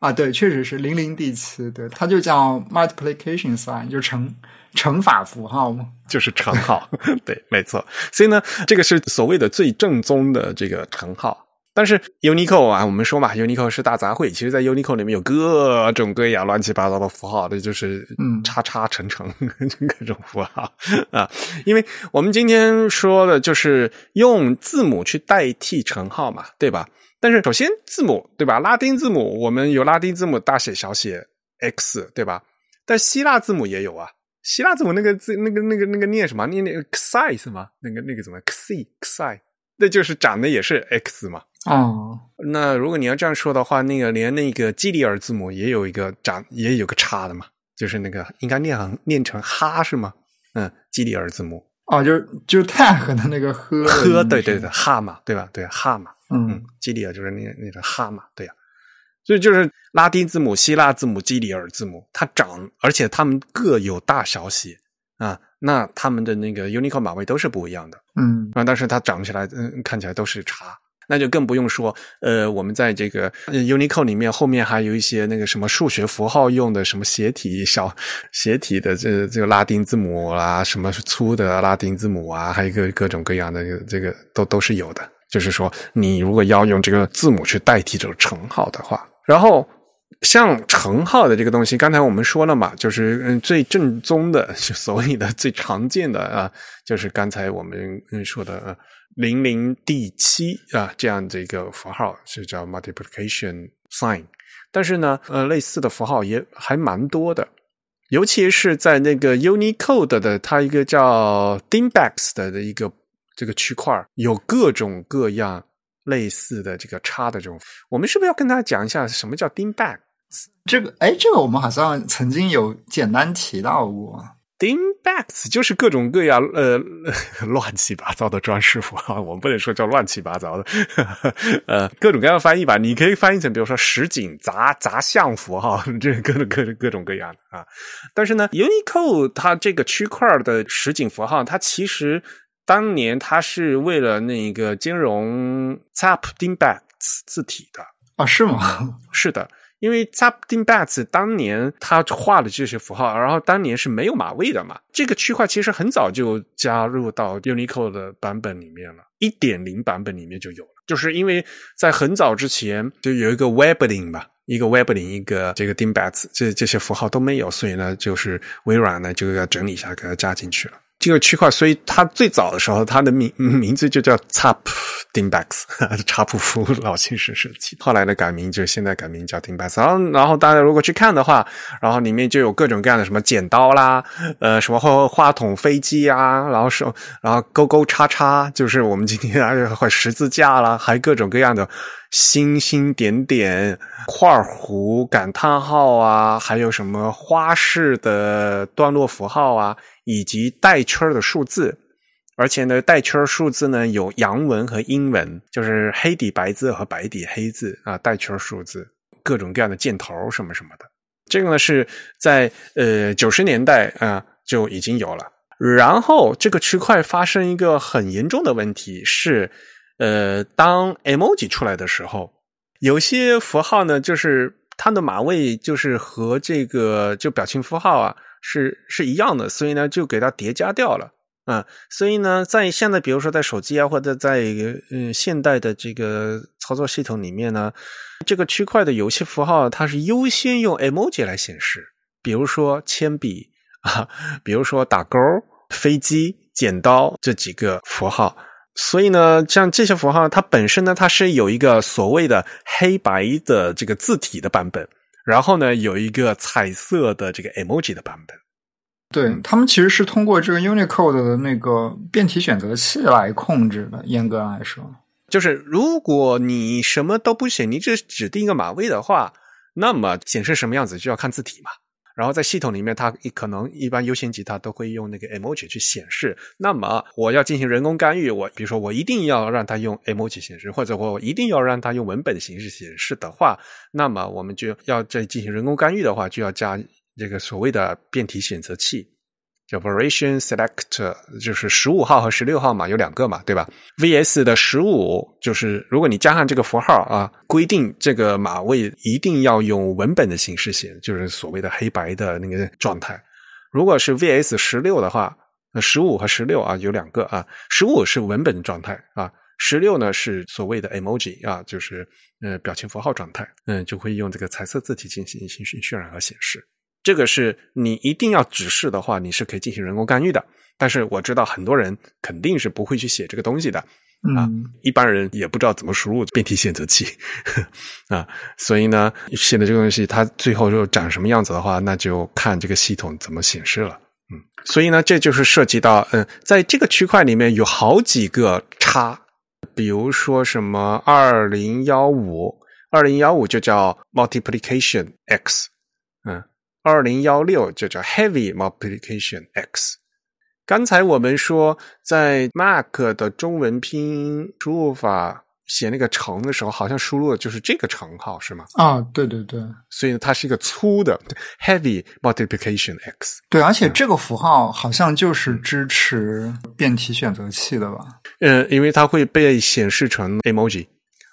啊，对，确实是零零第七，对，它就叫 multiplication sign，就乘乘法符号嘛。就是乘号，对，没错。所以呢，这个是所谓的最正宗的这个乘号。但是 Unicode 啊，我们说嘛，Unicode 是大杂烩。其实，在 Unicode 里面有各种各样乱七八糟的符号，这就是嗯叉叉乘乘各种符号啊。因为我们今天说的就是用字母去代替乘号嘛，对吧？但是首先字母对吧？拉丁字母我们有拉丁字母大写、小写 X 对吧？但希腊字母也有啊。希腊字母那个字，那个那个那个念什么？念那个 xi 是吗？那个那个怎么 xi xi？那就是长得也是 x 嘛。哦，那如果你要这样说的话，那个连那个基里尔字母也有一个长也有个叉的嘛，就是那个应该念成念成哈是吗？嗯，基里尔字母。哦，就是就是泰和的那个呵呵，对对对，哈嘛，对吧？对哈嘛，嗯。嗯，基里尔就是那那个哈嘛，对呀、所以就是拉丁字母、希腊字母、基里尔字母，它长，而且它们各有大小写啊，那它们的那个 Unicode 码位都是不一样的。嗯。啊，但是它长起来，嗯，看起来都是叉。那就更不用说，呃，我们在这个 Unicode 里面后面还有一些那个什么数学符号用的什么斜体小斜体的这这个拉丁字母啦，什么是粗的拉丁字母啊，还有各各种各样的这个都都是有的。就是说，你如果要用这个字母去代替这个乘号的话，然后像乘号的这个东西，刚才我们说了嘛，就是嗯最正宗的，所谓的最常见的啊，就是刚才我们说的零零 D 七啊这样的一个符号是叫 multiplication sign，但是呢，呃类似的符号也还蛮多的。尤其是在那个 Unicode 的它一个叫 dingbax 的的一个这个区块，有各种各样类似的这个叉的这种。我们是不是要跟大家讲一下什么叫 Dingback？这个哎，这个我们好像曾经有简单提到过。Dingbacks 就是各种各样呃 乱七八糟的装饰符号，我们不能说叫乱七八糟的，呃各种各样的翻译吧。你可以翻译成比如说实景杂杂项符号，这各种各种各种各样的啊。但是呢，Unicode 它这个区块的实景符号，它其实当年它是为了那个兼容 ZAP Dingbacks 字体的。啊，是吗？是的，因为 Zapdin Bats 当年他画的这些符号，然后当年是没有码位的嘛。这个区块其实很早就加入到 Unicode 的版本里面了，一点零版本里面就有了。就是因为在很早之前就有一个 Weblin 吧，一个 Weblin，一个这个 Dingbats，这这些符号都没有，所以呢，就是微软呢就要整理一下，给它加进去了。这个区块，所以它最早的时候，它的名名字就叫 Zap Dingbats，查普夫老先生设计。后来的改名就现在改名叫 Dimbax。然后，然后大家如果去看的话，然后里面就有各种各样的什么剪刀啦，呃，什么话话筒、飞机啊，然后是然后勾勾叉叉，就是我们今天啊，或十字架啦，还各种各样的星星点点、块儿弧、感叹号啊，还有什么花式的段落符号啊。以及带圈的数字，而且呢，带圈数字呢有阳文和阴文，就是黑底白字和白底黑字啊，带圈数字，各种各样的箭头什么什么的。这个呢是在呃九十年代啊就已经有了。然后这个区块发生一个很严重的问题是，呃，当 emoji 出来的时候，有些符号呢就是它的码位就是和这个就表情符号啊。是是一样的，所以呢，就给它叠加掉了啊、所以呢，在现在比如说在手机啊，或者在嗯现代的这个操作系统里面呢，这个区块的游戏符号它是优先用 emoji 来显示，比如说铅笔啊，比如说打勾、飞机、剪刀这几个符号。所以呢，像这些符号，它本身呢，它是有一个所谓的黑白的这个字体的版本。然后呢，有一个彩色的这个 emoji 的版本，对他们其实是通过这个 Unicode 的那个变体选择器来控制的。严格来说，就是如果你什么都不写，你只指定一个码位的话，那么显示什么样子就要看字体嘛。然后在系统里面，它可能一般优先级它都会用那个 emoji 去显示。那么我要进行人工干预，我比如说我一定要让它用 emoji 显示，或者我一定要让它用文本形式显示的话，那么我们就要在进行人工干预的话，就要加这个所谓的变体选择器。叫 variation selector，就是十五号和十六号嘛，有两个嘛，对吧？VS 的十五就是如果你加上这个符号啊，规定这个码位一定要用文本的形式写，就是所谓的黑白的那个状态。如果是 VS 十六的话，那十五和十六啊有两个啊，十五是文本状态啊，十六呢是所谓的 emoji 啊，就是呃表情符号状态，嗯，就会用这个彩色字体进行进行渲染和显示。这个是你一定要指示的话，你是可以进行人工干预的。但是我知道很多人肯定是不会去写这个东西的啊，一般人也不知道怎么输入变体选择器 啊，所以呢，写的这个东西它最后就长什么样子的话，那就看这个系统怎么显示了。嗯，所以呢，这就是涉及到嗯，在这个区块里面有好几个叉，比如说什么二零幺五，二零幺五就叫 multiplication x，嗯。二零幺六就叫 Heavy Multiplication X。刚才我们说，在 Mac 的中文拼音输入法写那个乘的时候，好像输入的就是这个乘号，是吗？啊，对对对，所以它是一个粗的 Heavy Multiplication X。对，而且这个符号好像就是支持变体选择器的吧？嗯，因为它会被显示成 emoji。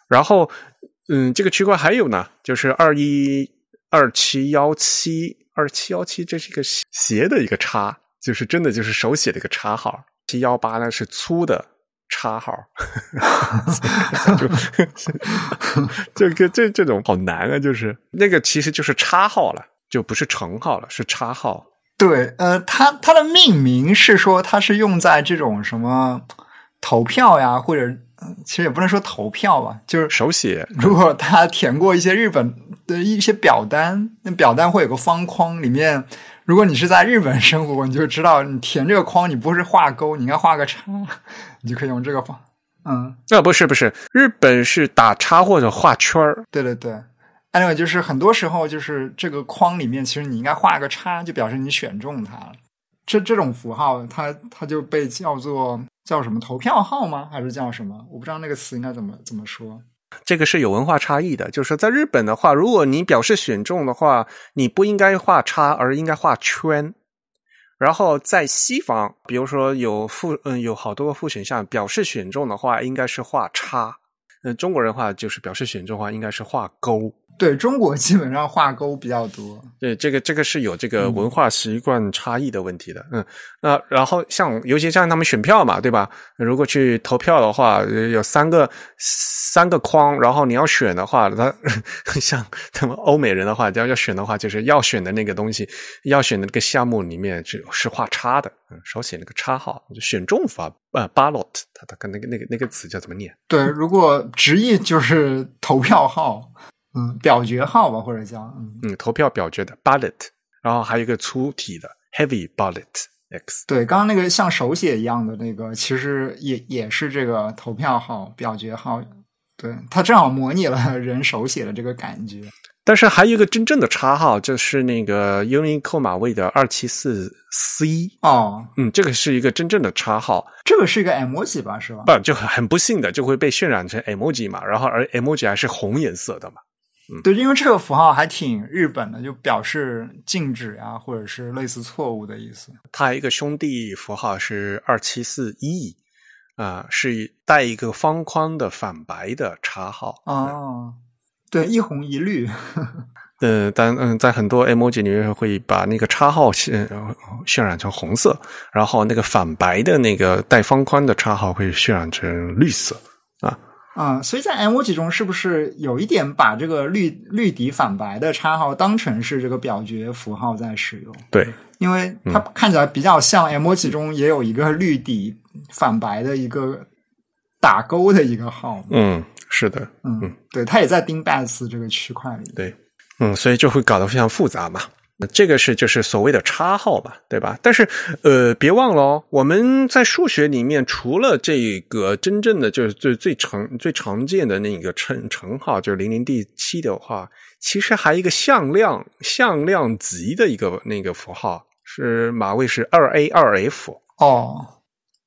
然后，嗯，这个区块还有呢，就是二一。二七幺七二七幺七，这是一个斜的一个叉，就是真的就是手写的一个叉号。七幺八呢是粗的叉号，就就这这种好难啊！就是那个其实就是叉号了，就不是乘号了，是叉号。对，呃，它它的命名是说它是用在这种什么投票呀，或者。其实也不能说投票吧，就是手写。如果他填过一些日本的一些表单，那表单会有个方框，里面如果你是在日本生活，你就知道你填这个框，你不是画勾，你应该画个叉，你就可以用这个方。嗯，那不是不是，日本是打叉或者画圈儿。对对对，anyway，就是很多时候就是这个框里面，其实你应该画个叉，就表示你选中它了。这这种符号，它它就被叫做。叫什么投票号吗？还是叫什么？我不知道那个词应该怎么怎么说。这个是有文化差异的，就是说在日本的话，如果你表示选中的话，你不应该画叉，而应该画圈。然后在西方，比如说有负嗯有好多个副选项，表示选中的话应该是画叉。嗯，中国人话就是表示选中的话应该是画勾。对中国基本上画勾比较多，对这个这个是有这个文化习惯差异的问题的，嗯，那然后像尤其像他们选票嘛，对吧？如果去投票的话，有三个三个框，然后你要选的话，他 像他们欧美人的话，要要选的话，就是要选的那个东西，要选的那个项目里面是是画叉的，嗯，手写那个叉号，就选中法呃 ballot，他他跟那个那个那个词叫怎么念？对，如果直译就是投票号。嗯，表决号吧，或者叫嗯嗯，投票表决的 ballot，然后还有一个粗体的 heavy ballot x。对，刚刚那个像手写一样的那个，其实也也是这个投票号、表决号。对，它正好模拟了 人手写的这个感觉。但是还有一个真正的叉号，就是那个 Unicode 码位的二七四 C 哦，嗯，这个是一个真正的叉号。这个是一个 emoji 吧？是吧？不，就很不幸的就会被渲染成 emoji 嘛，然后而 emoji 还是红颜色的嘛。对，因为这个符号还挺日本的，就表示禁止啊，或者是类似错误的意思。它一个兄弟符号是二七四 E，啊，是带一个方框的反白的叉号。哦，对，一红一绿。嗯，但嗯，在很多 emoji 里面会把那个叉号渲渲染成红色，然后那个反白的那个带方框的叉号会渲染成绿色啊。啊，所以在 emoji 中是不是有一点把这个绿绿底反白的叉号当成是这个表决符号在使用？对，因为它看起来比较像 emoji 中也有一个绿底反白的一个打勾的一个号。嗯，是的，嗯，对，它也在 d i n b a s 这个区块里。对，嗯，所以就会搞得非常复杂嘛。这个是就是所谓的叉号吧，对吧？但是呃，别忘了哦，我们在数学里面除了这个真正的就是最最常最常见的那个乘乘号，就是零零 d 七的话，其实还有一个向量向量级的一个那个符号是码位是二 a 二 f 哦，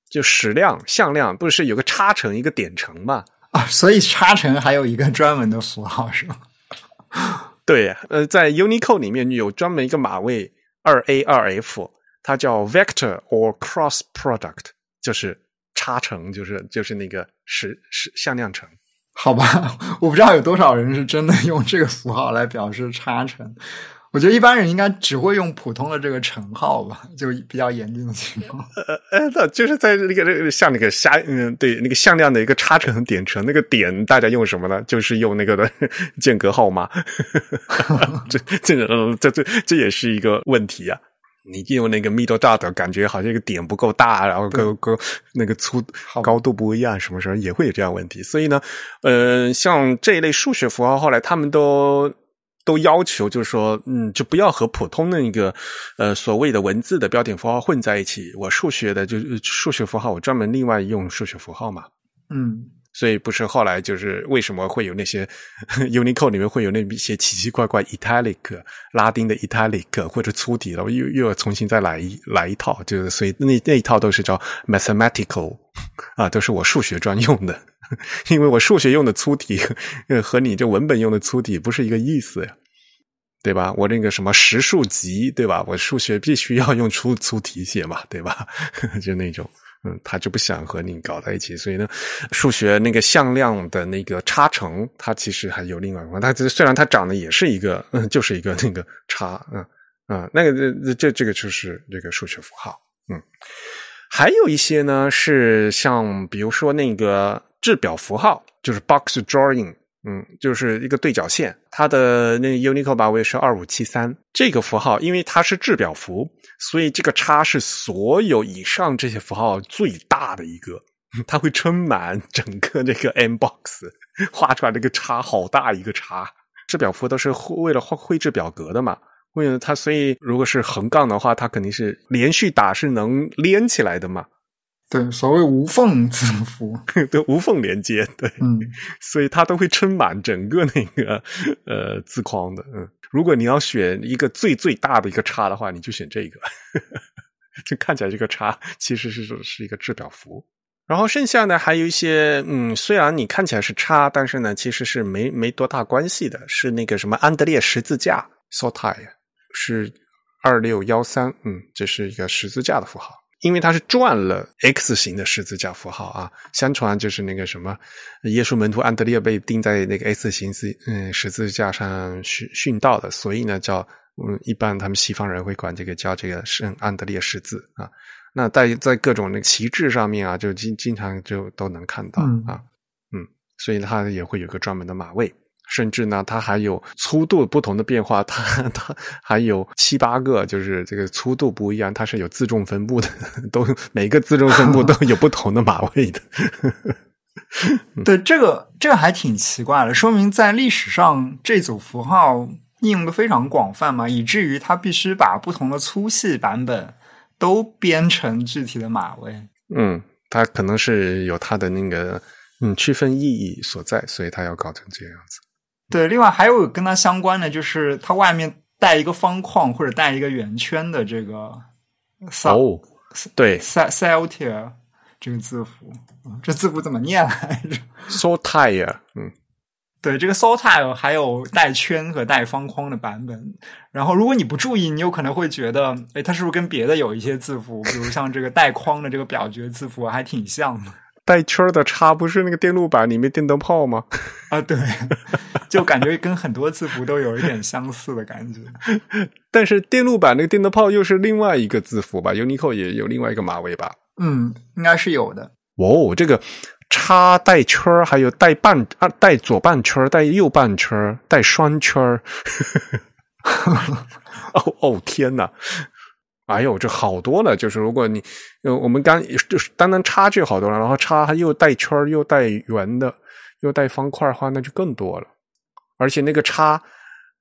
就矢量向量不是有个叉乘一个点乘嘛？啊，所以差乘还有一个专门的符号是吗？对，呃，在 Unicode 里面有专门一个码位二 A 二 F，它叫 Vector or Cross Product，就是差乘，就是就是那个是是向量乘。好吧，我不知道有多少人是真的用这个符号来表示差乘。我觉得一般人应该只会用普通的这个乘号吧，就比较严峻的情况。呃呃，那就是在那个那个像那个下嗯，对那个向量的一个差乘点乘，那个点大家用什么呢？就是用那个的 间隔号码。这这这这这也是一个问题啊！你用那个 middle dot，感觉好像一个点不够大，然后够够那个粗高度不一样，什么时候也会有这样问题。所以呢，呃，像这一类数学符号，后来他们都。都要求就是说，嗯，就不要和普通的那个呃所谓的文字的标点符号混在一起。我数学的就数学符号，我专门另外用数学符号嘛。嗯，所以不是后来就是为什么会有那些 Unicode 里面会有那些奇奇怪怪 italic 拉丁的 italic 或者粗体了，又又要重新再来一来一套，就是所以那那一套都是叫 mathematical 啊，都是我数学专用的。因为我数学用的粗体，和你这文本用的粗体不是一个意思呀，对吧？我那个什么实数集，对吧？我数学必须要用粗粗体写嘛，对吧？就那种，嗯，他就不想和你搞在一起，所以呢，数学那个向量的那个差乘，它其实还有另外一个，它虽然它长得也是一个，就是一个那个差，嗯嗯，那个这这这个就是这个数学符号，嗯，还有一些呢是像比如说那个。制表符号就是 box drawing，嗯，就是一个对角线，它的那 Unicode 码位是二五七三。这个符号因为它是制表符，所以这个叉是所有以上这些符号最大的一个，它会撑满整个这个 M box，画出来这个叉好大一个叉。制表符都是为了绘绘制表格的嘛，为了它，所以如果是横杠的话，它肯定是连续打是能连起来的嘛。对，所谓无缝字符，对，无缝连接，对，嗯，所以它都会撑满整个那个呃字框的，嗯，如果你要选一个最最大的一个叉的话，你就选这个，就看起来这个叉其实是是一个制表符，然后剩下呢还有一些，嗯，虽然你看起来是叉，但是呢其实是没没多大关系的，是那个什么安德烈十字架 s o t i 是二六幺三，嗯，这是一个十字架的符号。因为它是转了 X 型的十字架符号啊，相传就是那个什么，耶稣门徒安德烈被钉在那个 S 型字嗯十字架上殉殉道的，所以呢叫嗯一般他们西方人会管这个叫这个圣安德烈十字啊。那在在各种那个旗帜上面啊，就经经常就都能看到啊，嗯，所以它也会有个专门的马位。甚至呢，它还有粗度不同的变化，它 它还有七八个，就是这个粗度不一样，它是有自重分布的，都每个自重分布都有不同的码位的。对，这个这个还挺奇怪的，说明在历史上这组符号应用的非常广泛嘛，以至于它必须把不同的粗细版本都编成具体的码位。嗯，它可能是有它的那个嗯区分意义所在，所以它要搞成这样子。对，另外还有跟它相关的，就是它外面带一个方框或者带一个圆圈的这个哦，对，Celtia 这个字符，这字符怎么念来着？Saltire，嗯，对，这个 Saltire 还有带圈和带方框的版本。然后如果你不注意，你有可能会觉得，哎，它是不是跟别的有一些字符，比如像这个带框的这个表决字符还挺像的？带圈的叉不是那个电路板里面电灯泡吗？啊，对，就感觉跟很多字符都有一点相似的感觉。但是电路板那个电灯泡又是另外一个字符吧？Unicode 也有另外一个马尾吧？嗯，应该是有的。哦，这个叉带圈还有带半啊，带左半圈带右半圈带双圈 哦哦，天哪！哎呦，这好多了！就是如果你，呃，我们刚就是单单差距好多了，然后差又带圈又带圆的，又带方块的话，那就更多了。而且那个叉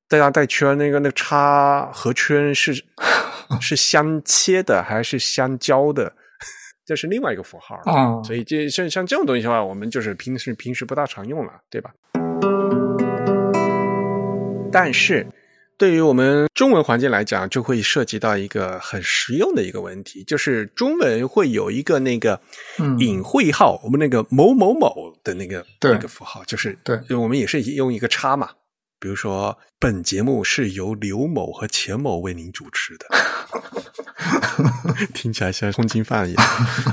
带大带圈，那个那个叉和圈是 是相切的还是相交的？这是另外一个符号啊。所以这像像这种东西的话，我们就是平时平时不大常用了，对吧？但是。对于我们中文环境来讲，就会涉及到一个很实用的一个问题，就是中文会有一个那个隐晦号，我们那个某某某的那个那个符号，就是对，我们也是用一个叉嘛。比如说，本节目是由刘某和钱某为您主持的，听起来像通缉犯一样。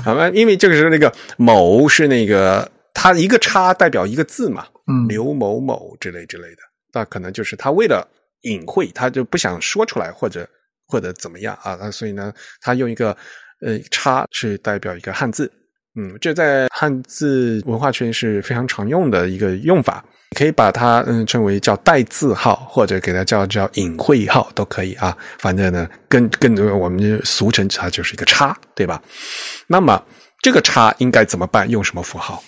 好吧，因为这个是那个某是那个它一个叉代表一个字嘛，嗯，刘某某之类之类的，那可能就是他为了。隐晦，他就不想说出来，或者或者怎么样啊？那所以呢，他用一个呃叉去代表一个汉字，嗯，这在汉字文化圈是非常常用的一个用法，可以把它嗯称为叫代字号，或者给它叫叫隐晦号都可以啊。反正呢，更更多我们俗称它就是一个叉，对吧？那么这个叉应该怎么办？用什么符号？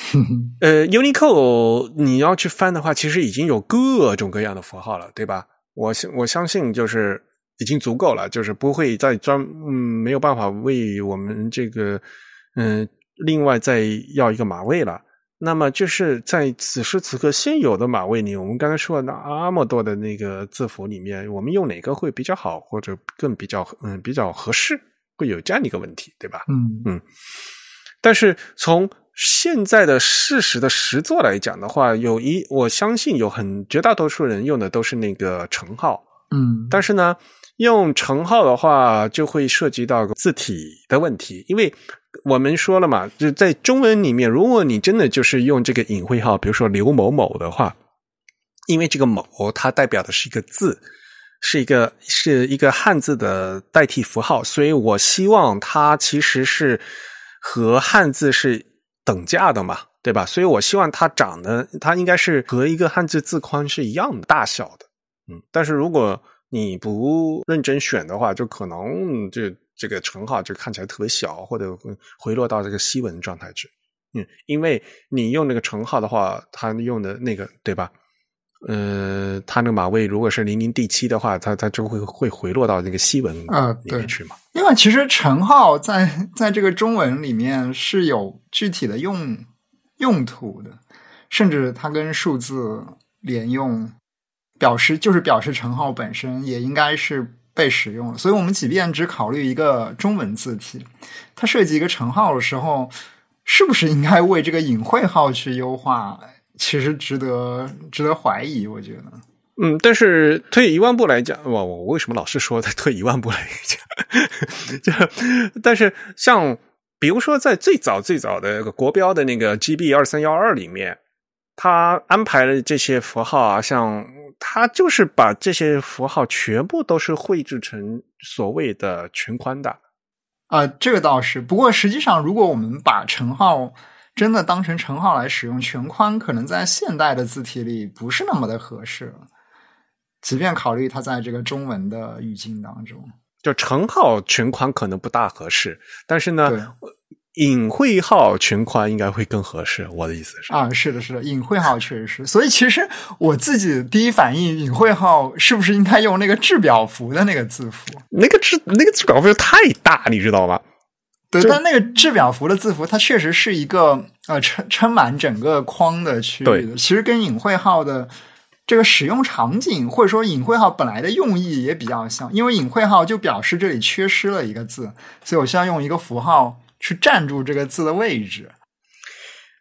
呃，Unicode 你要去翻的话，其实已经有各种各样的符号了，对吧？我相我相信就是已经足够了，就是不会再专嗯没有办法为我们这个嗯另外再要一个码位了。那么就是在此时此刻现有的码位里，我们刚才说的那么多的那个字符里面，我们用哪个会比较好，或者更比较嗯比较合适？会有这样的一个问题，对吧？嗯嗯，但是从现在的事实的实作来讲的话，有一我相信有很绝大多数人用的都是那个乘号，嗯，但是呢，用乘号的话就会涉及到字体的问题，因为我们说了嘛，就在中文里面，如果你真的就是用这个隐晦号，比如说刘某某的话，因为这个某它代表的是一个字，是一个是一个汉字的代替符号，所以我希望它其实是和汉字是。等价的嘛，对吧？所以我希望它长得，它应该是和一个汉字字框是一样的大小的，嗯。但是如果你不认真选的话，就可能这这个乘号就看起来特别小，或者回落到这个西文状态去，嗯。因为你用那个乘号的话，它用的那个，对吧？呃，它那个马位如果是零零 D 七的话，它它就会会回落到那个西文啊里面去嘛。因为其实乘号在在这个中文里面是有具体的用用途的，甚至它跟数字连用，表示就是表示乘号本身也应该是被使用了。所以我们即便只考虑一个中文字体，它设计一个乘号的时候，是不是应该为这个隐晦号去优化？其实值得值得怀疑，我觉得。嗯，但是退一万步来讲，我我为什么老是说退一万步来讲？就但是像比如说在最早最早的国标的那个 GB 二三幺二里面，他安排了这些符号啊，像他就是把这些符号全部都是绘制成所谓的全宽的。啊，这个倒是。不过实际上，如果我们把乘号真的当成乘号来使用，全宽可能在现代的字体里不是那么的合适。即便考虑它在这个中文的语境当中，就乘号全宽可能不大合适，但是呢，隐晦号全宽应该会更合适。我的意思是啊，是的，是的，隐晦号确实是。所以其实我自己第一反应，隐晦号是不是应该用那个制表符的那个字符？那个制那个制表符太大，你知道吗？对，但那个制表符的字符，它确实是一个呃撑撑满整个框的区域的。其实跟隐晦号的这个使用场景，或者说隐晦号本来的用意也比较像。因为隐晦号就表示这里缺失了一个字，所以我需要用一个符号去占住这个字的位置。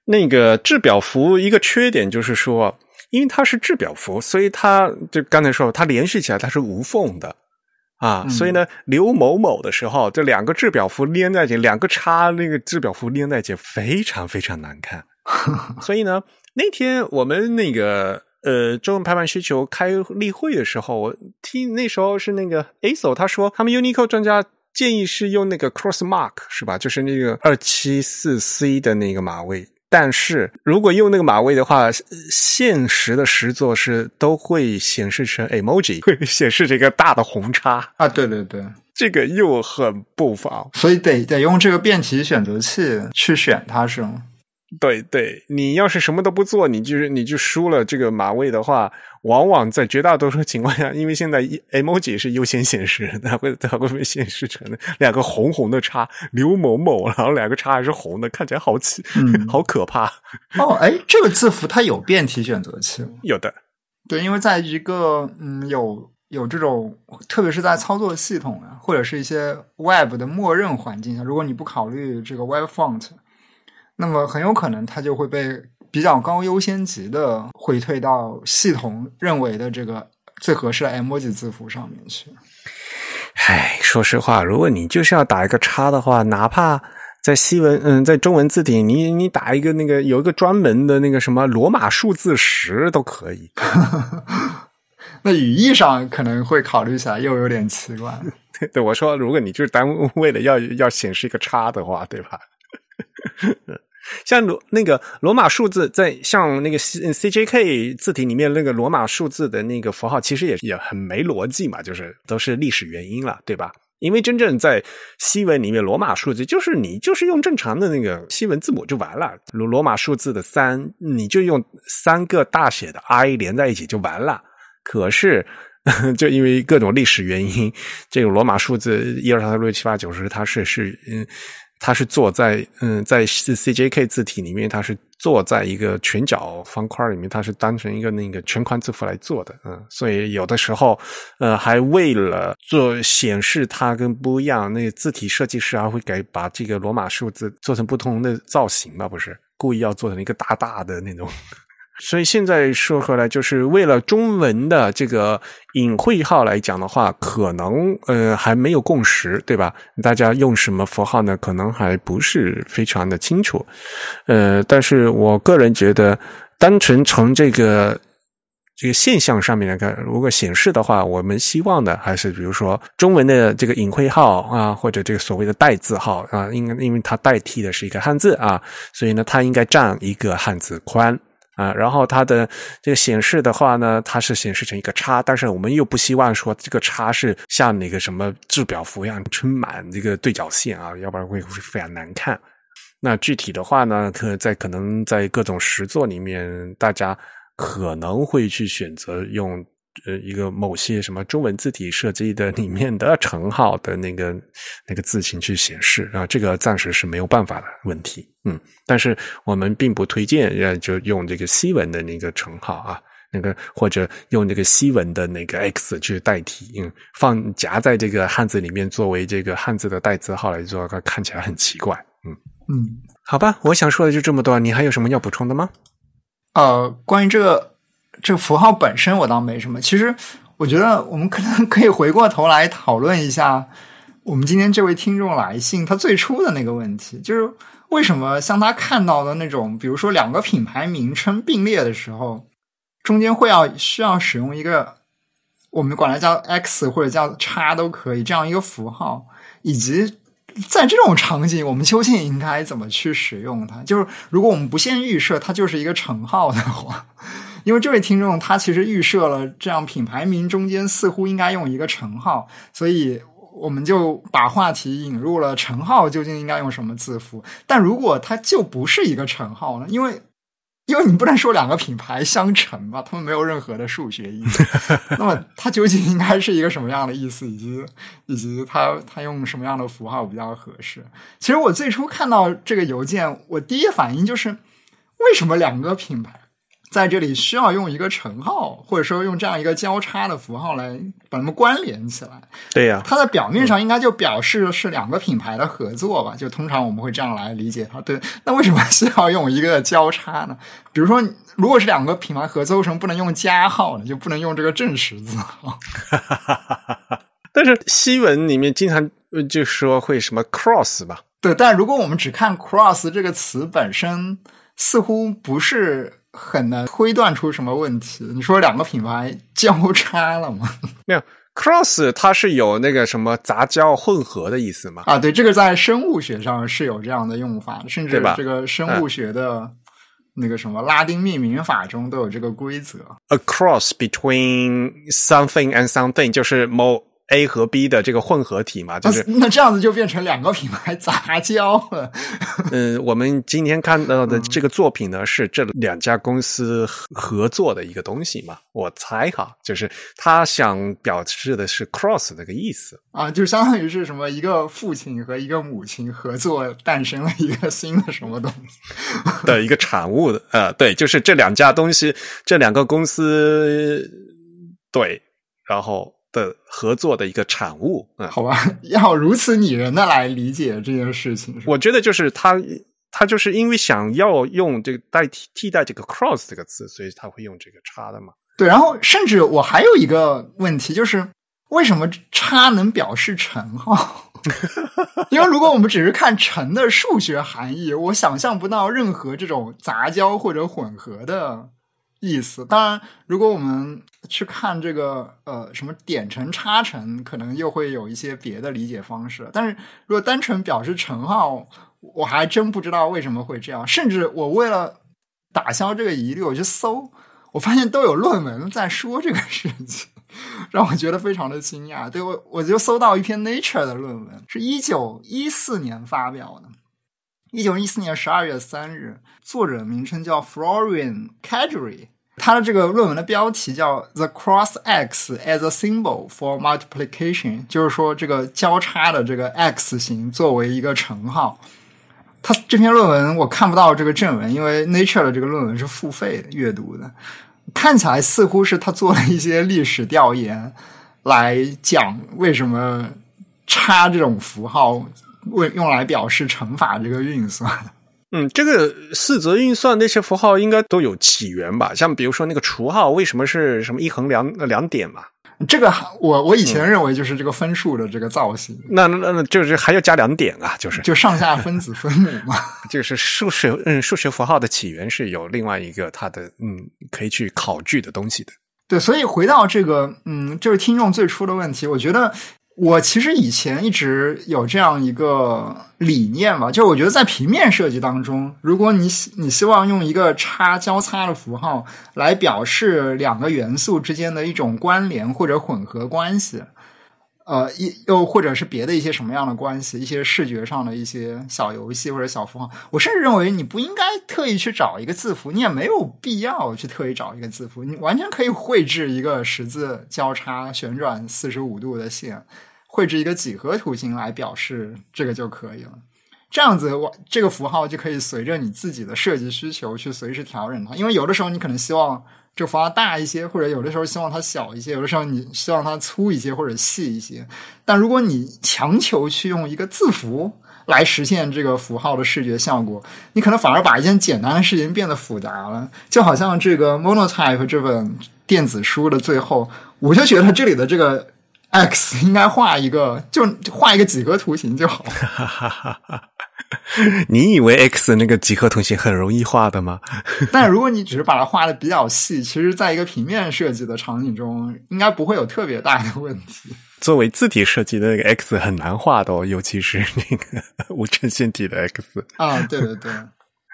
那个制表符一个缺点就是说，因为它是制表符，所以它就刚才说它连续起来它是无缝的。啊，所以呢，刘某某的时候，这两个制表符连在一起，两个叉那个制表符连在一起，非常非常难看。所以呢，那天我们那个呃中文排版需求开例会的时候，我听那时候是那个 ASO 他说，他们 Unicode 专家建议是用那个 Cross Mark 是吧？就是那个二七四 C 的那个码位。但是如果用那个码位的话，现实的实作是都会显示成 emoji，会显示这个大的红叉啊！对对对，这个又很不防，所以得得用这个变体选择器去选它是吗？对对，你要是什么都不做，你就是你就输了这个马位的话，往往在绝大多数情况下，因为现在 emoji 是优先显示，它会它会被显示成两个红红的叉，刘某某，然后两个叉还是红的，看起来好奇，好可怕。哦，哎，这个字符它有变体选择器吗？有的。对，因为在一个嗯有有这种，特别是在操作系统啊，或者是一些 Web 的默认环境下，如果你不考虑这个 Web Font。那么很有可能它就会被比较高优先级的回退到系统认为的这个最合适的 emoji 字符上面去。唉，说实话，如果你就是要打一个叉的话，哪怕在西文，嗯，在中文字体，你你打一个那个有一个专门的那个什么罗马数字十都可以。那语义上可能会考虑起来又有点奇怪。对，我说，如果你就是单为了要要显示一个叉的话，对吧？像罗那个罗马数字，在像那个 C C J K 字体里面那个罗马数字的那个符号，其实也也很没逻辑嘛，就是都是历史原因了，对吧？因为真正在西文里面，罗马数字就是你就是用正常的那个西文字母就完了，罗罗马数字的三，你就用三个大写的 I 连在一起就完了。可是 就因为各种历史原因，这个罗马数字一二三四五六七八九十，它是是嗯。它是做在嗯，在 CJK 字体里面，它是做在一个全角方块里面，它是当成一个那个全宽字符来做的，嗯，所以有的时候，呃，还为了做显示它跟不一样，那个字体设计师还会给把这个罗马数字做成不同的造型吧，不是故意要做成一个大大的那种。所以现在说回来，就是为了中文的这个隐晦号来讲的话，可能呃还没有共识，对吧？大家用什么符号呢？可能还不是非常的清楚。呃，但是我个人觉得，单纯从这个这个现象上面来看，如果显示的话，我们希望的还是比如说中文的这个隐晦号啊，或者这个所谓的代字号啊，应该因为它代替的是一个汉字啊，所以呢，它应该占一个汉字宽。啊，然后它的这个显示的话呢，它是显示成一个叉，但是我们又不希望说这个叉是像那个什么制表符一样撑满这个对角线啊，要不然会会非常难看。那具体的话呢，可在可能在各种实作里面，大家可能会去选择用。呃，一个某些什么中文字体设计的里面的称号的那个那个字形去显示啊，这个暂时是没有办法的问题。嗯，但是我们并不推荐呃，就用这个西文的那个称号啊，那个或者用这个西文的那个 X 去代替，嗯，放夹在这个汉字里面作为这个汉字的代字号来做，它看起来很奇怪。嗯嗯，好吧，我想说的就这么多，你还有什么要补充的吗？呃，关于这个。这符号本身我倒没什么，其实我觉得我们可能可以回过头来讨论一下，我们今天这位听众来信他最初的那个问题，就是为什么像他看到的那种，比如说两个品牌名称并列的时候，中间会要需要使用一个我们管它叫 X 或者叫叉都可以这样一个符号，以及在这种场景，我们究竟应该怎么去使用它？就是如果我们不限预设它就是一个乘号的话。因为这位听众他其实预设了这样品牌名中间似乎应该用一个乘号，所以我们就把话题引入了乘号究竟应该用什么字符。但如果它就不是一个乘号呢？因为因为你不能说两个品牌相乘吧，他们没有任何的数学意义。那么它究竟应该是一个什么样的意思，以及以及它它用什么样的符号比较合适？其实我最初看到这个邮件，我第一反应就是为什么两个品牌？在这里需要用一个乘号，或者说用这样一个交叉的符号来把它们关联起来。对呀，它在表面上应该就表示是两个品牌的合作吧？就通常我们会这样来理解它。对，那为什么需要用一个交叉呢？比如说，如果是两个品牌合作，为什么不能用加号呢？就不能用这个正十字号？但是西文里面经常就说会什么 cross 吧？对，但如果我们只看 cross 这个词本身，似乎不是。很难推断出什么问题。你说两个品牌交叉了吗？没有，cross 它是有那个什么杂交混合的意思吗？啊，对，这个在生物学上是有这样的用法，甚至这个生物学的那个什么拉丁命名法中都有这个规则。A cross between something and something 就是某 A 和 B 的这个混合体嘛，就是那这样子就变成两个品牌杂交了。嗯，我们今天看到的这个作品呢，是这两家公司合作的一个东西嘛？我猜哈，就是他想表示的是 cross 那个意思啊，就相当于是什么一个父亲和一个母亲合作诞生了一个新的什么东西 的一个产物的呃，对，就是这两家东西，这两个公司对，然后。的合作的一个产物，嗯，好吧，要如此拟人的来理解这件事情。我觉得就是他，他就是因为想要用这个代替替代这个 cross 这个词，所以他会用这个叉的嘛。对，然后甚至我还有一个问题，就是为什么叉能表示乘号？因为如果我们只是看乘的数学含义，我想象不到任何这种杂交或者混合的。意思当然，如果我们去看这个呃什么点乘差乘，可能又会有一些别的理解方式。但是如果单纯表示乘号，我还真不知道为什么会这样。甚至我为了打消这个疑虑，我去搜，我发现都有论文在说这个事情，让我觉得非常的惊讶。对我，我就搜到一篇 Nature 的论文，是一九一四年发表的。一九一四年十二月三日，作者名称叫 Florian Kadri，他的这个论文的标题叫 The Cross X as a Symbol for Multiplication，就是说这个交叉的这个 X 型作为一个乘号。他这篇论文我看不到这个正文，因为 Nature 的这个论文是付费阅读的，看起来似乎是他做了一些历史调研来讲为什么叉这种符号。为用来表示乘法这个运算，嗯，这个四则运算那些符号应该都有起源吧？像比如说那个除号，为什么是什么一横两两点嘛？这个我我以前认为就是这个分数的这个造型，那那那就是还要加两点啊，就是就上下分子分母嘛。就是数学嗯，数学符号的起源是有另外一个它的嗯可以去考据的东西的。对，所以回到这个嗯，就是听众最初的问题，我觉得。我其实以前一直有这样一个理念吧，就是我觉得在平面设计当中，如果你你希望用一个叉交叉的符号来表示两个元素之间的一种关联或者混合关系。呃，一又或者是别的一些什么样的关系，一些视觉上的一些小游戏或者小符号，我甚至认为你不应该特意去找一个字符，你也没有必要去特意找一个字符，你完全可以绘制一个十字交叉旋转四十五度的线，绘制一个几何图形来表示这个就可以了。这样子，我这个符号就可以随着你自己的设计需求去随时调整它，因为有的时候你可能希望。这个符号大一些，或者有的时候希望它小一些，有的时候你希望它粗一些或者细一些。但如果你强求去用一个字符来实现这个符号的视觉效果，你可能反而把一件简单的事情变得复杂了。就好像这个 Monotype 这本电子书的最后，我就觉得这里的这个 X 应该画一个，就画一个几何图形就好。你以为 X 那个几何图形很容易画的吗？但如果你只是把它画的比较细，其实在一个平面设计的场景中，应该不会有特别大的问题。作为字体设计的那个 X 很难画的哦，尤其是那个无衬线体的 X 啊，对对对，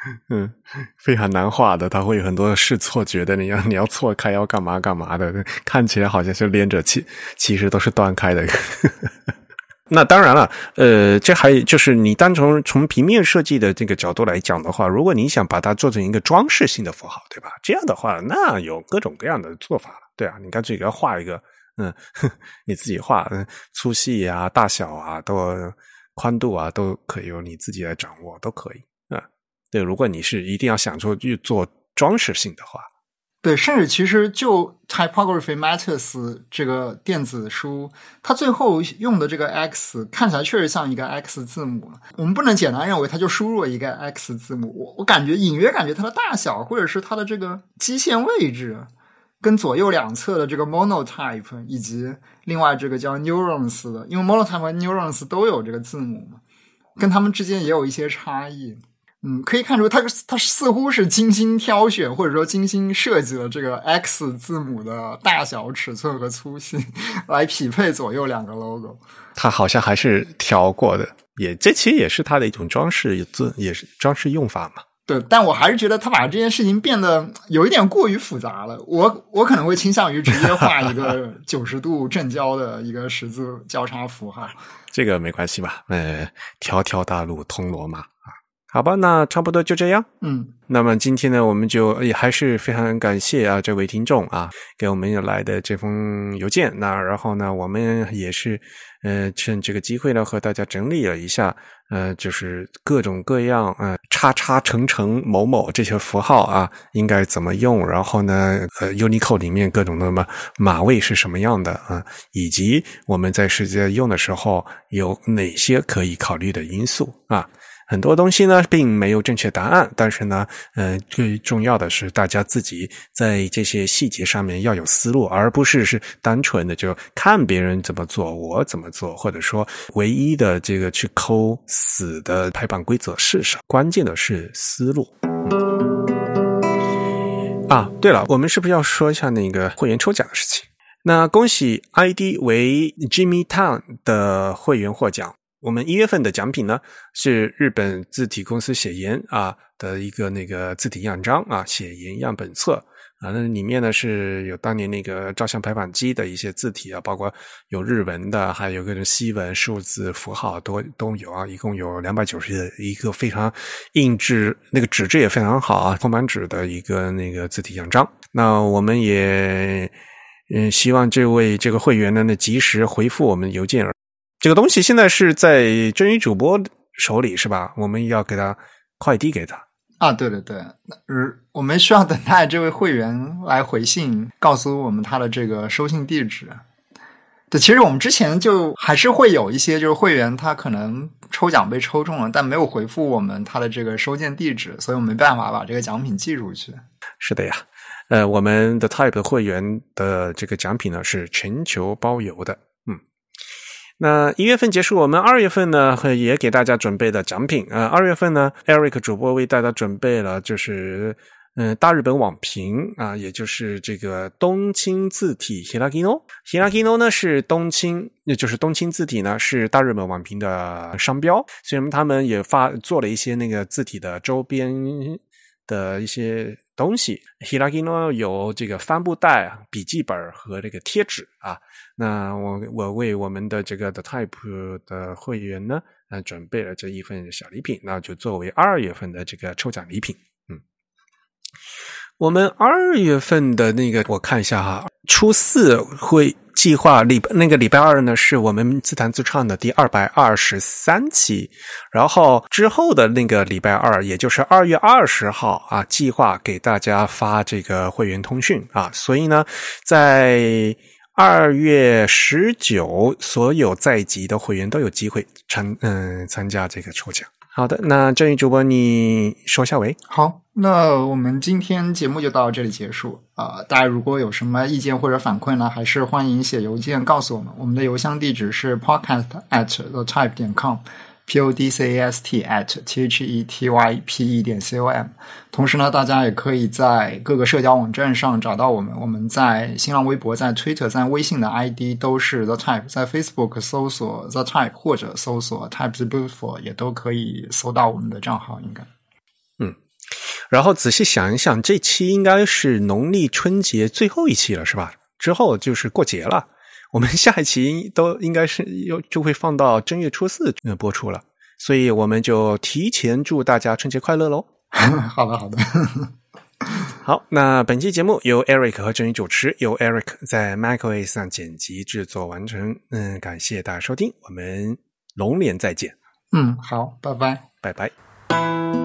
嗯，非常难画的，它会有很多是错觉的，你要你要错开要干嘛干嘛的，看起来好像是连着，其其实都是断开的。那当然了，呃，这还就是你单从从平面设计的这个角度来讲的话，如果你想把它做成一个装饰性的符号，对吧？这样的话，那有各种各样的做法了，对啊，你干脆给它画一个，嗯，你自己画，粗细啊、大小啊、都宽度啊，都可以由你自己来掌握，都可以。对，如果你是一定要想做去做装饰性的话。对，甚至其实就 Typography Matters 这个电子书，它最后用的这个 X 看起来确实像一个 X 字母。我们不能简单认为它就输入了一个 X 字母。我我感觉隐约感觉它的大小，或者是它的这个基线位置，跟左右两侧的这个 Monotype 以及另外这个叫 Neurons 的，因为 Monotype 和 Neurons 都有这个字母嘛，跟它们之间也有一些差异。嗯，可以看出，他他似乎是精心挑选，或者说精心设计了这个 X 字母的大小、尺寸和粗细，来匹配左右两个 logo。它好像还是调过的，也这其实也是它的一种装饰字，也是装饰用法嘛。对，但我还是觉得他把这件事情变得有一点过于复杂了。我我可能会倾向于直接画一个 九十度正交的一个十字交叉符号。这个没关系吧？呃，条条大路通罗马啊，好吧，那差不多就这样。嗯，那么今天呢，我们就也还是非常感谢啊这位听众啊给我们来的这封邮件。那然后呢，我们也是呃趁这个机会呢和大家整理了一下。呃，就是各种各样，呃，叉叉乘乘某某这些符号啊，应该怎么用？然后呢，呃，Unicode 里面各种的码码位是什么样的啊？以及我们在实际用的时候有哪些可以考虑的因素啊？很多东西呢，并没有正确答案，但是呢，呃，最重要的是大家自己在这些细节上面要有思路，而不是是单纯的就看别人怎么做，我怎么做，或者说唯一的这个去抠死的排版规则是什么？关键的是思路。啊，对了，我们是不是要说一下那个会员抽奖的事情？那恭喜 ID 为 Jimmy Town 的会员获奖。我们一月份的奖品呢，是日本字体公司写研啊的一个那个字体样章啊，写研样本册啊，那里面呢是有当年那个照相排版机的一些字体啊，包括有日文的，还有各种西文、数字符号都都有啊，一共有两百九十一个非常印制，那个纸质也非常好啊，铜版纸的一个那个字体样章。那我们也嗯希望这位这个会员呢，那及时回复我们邮件。这个东西现在是在真鱼主播手里是吧？我们要给他快递给他啊！对对对，呃，我们需要等待这位会员来回信，告诉我们他的这个收信地址。对，其实我们之前就还是会有一些就是会员他可能抽奖被抽中了，但没有回复我们他的这个收件地址，所以我没办法把这个奖品寄出去。是的呀，呃，我们的 Type 会员的这个奖品呢是全球包邮的。那一月份结束，我们二月份呢也给大家准备的奖品啊。二月份呢，Eric 主播为大家准备了就是嗯大日本网评啊，也就是这个东青字体 Hiragino。Hiragino 呢是东青，也就是东青字体呢是大日本网评的商标，所以他们也发做了一些那个字体的周边的一些东西。Hiragino 有这个帆布袋、笔记本和这个贴纸啊。那我我为我们的这个的 Type 的会员呢，呃，准备了这一份小礼品，那就作为二月份的这个抽奖礼品。嗯，我们二月份的那个，我看一下哈，初四会计划礼那个礼拜二呢，是我们自弹自唱的第二百二十三期，然后之后的那个礼拜二，也就是二月二十号啊，计划给大家发这个会员通讯啊，所以呢，在二月十九，所有在籍的会员都有机会参嗯参加这个抽奖。好的，那正宇主播你说下尾。好，那我们今天节目就到这里结束呃！大家如果有什么意见或者反馈呢，还是欢迎写邮件告诉我们。我们的邮箱地址是 podcast at the type 点 com。p o d c a s t at t h e t y p e 点 c o m，同时呢，大家也可以在各个社交网站上找到我们。我们在新浪微博、在 Twitter、在微信的 ID 都是 The Type，在 Facebook 搜索 The Type 或者搜索 types Beautiful 也都可以搜到我们的账号。应该，然后仔细想一想，这期应该是农历春节最后一期了，是吧？之后就是过节了。我们下一期都应该是又就会放到正月初四播出了，所以我们就提前祝大家春节快乐喽！好的，好的，好。那本期节目由 Eric 和郑宇主持，由 Eric 在 MacOS 上剪辑制作完成。嗯，感谢大家收听，我们龙年再见。嗯，好，拜拜，拜拜。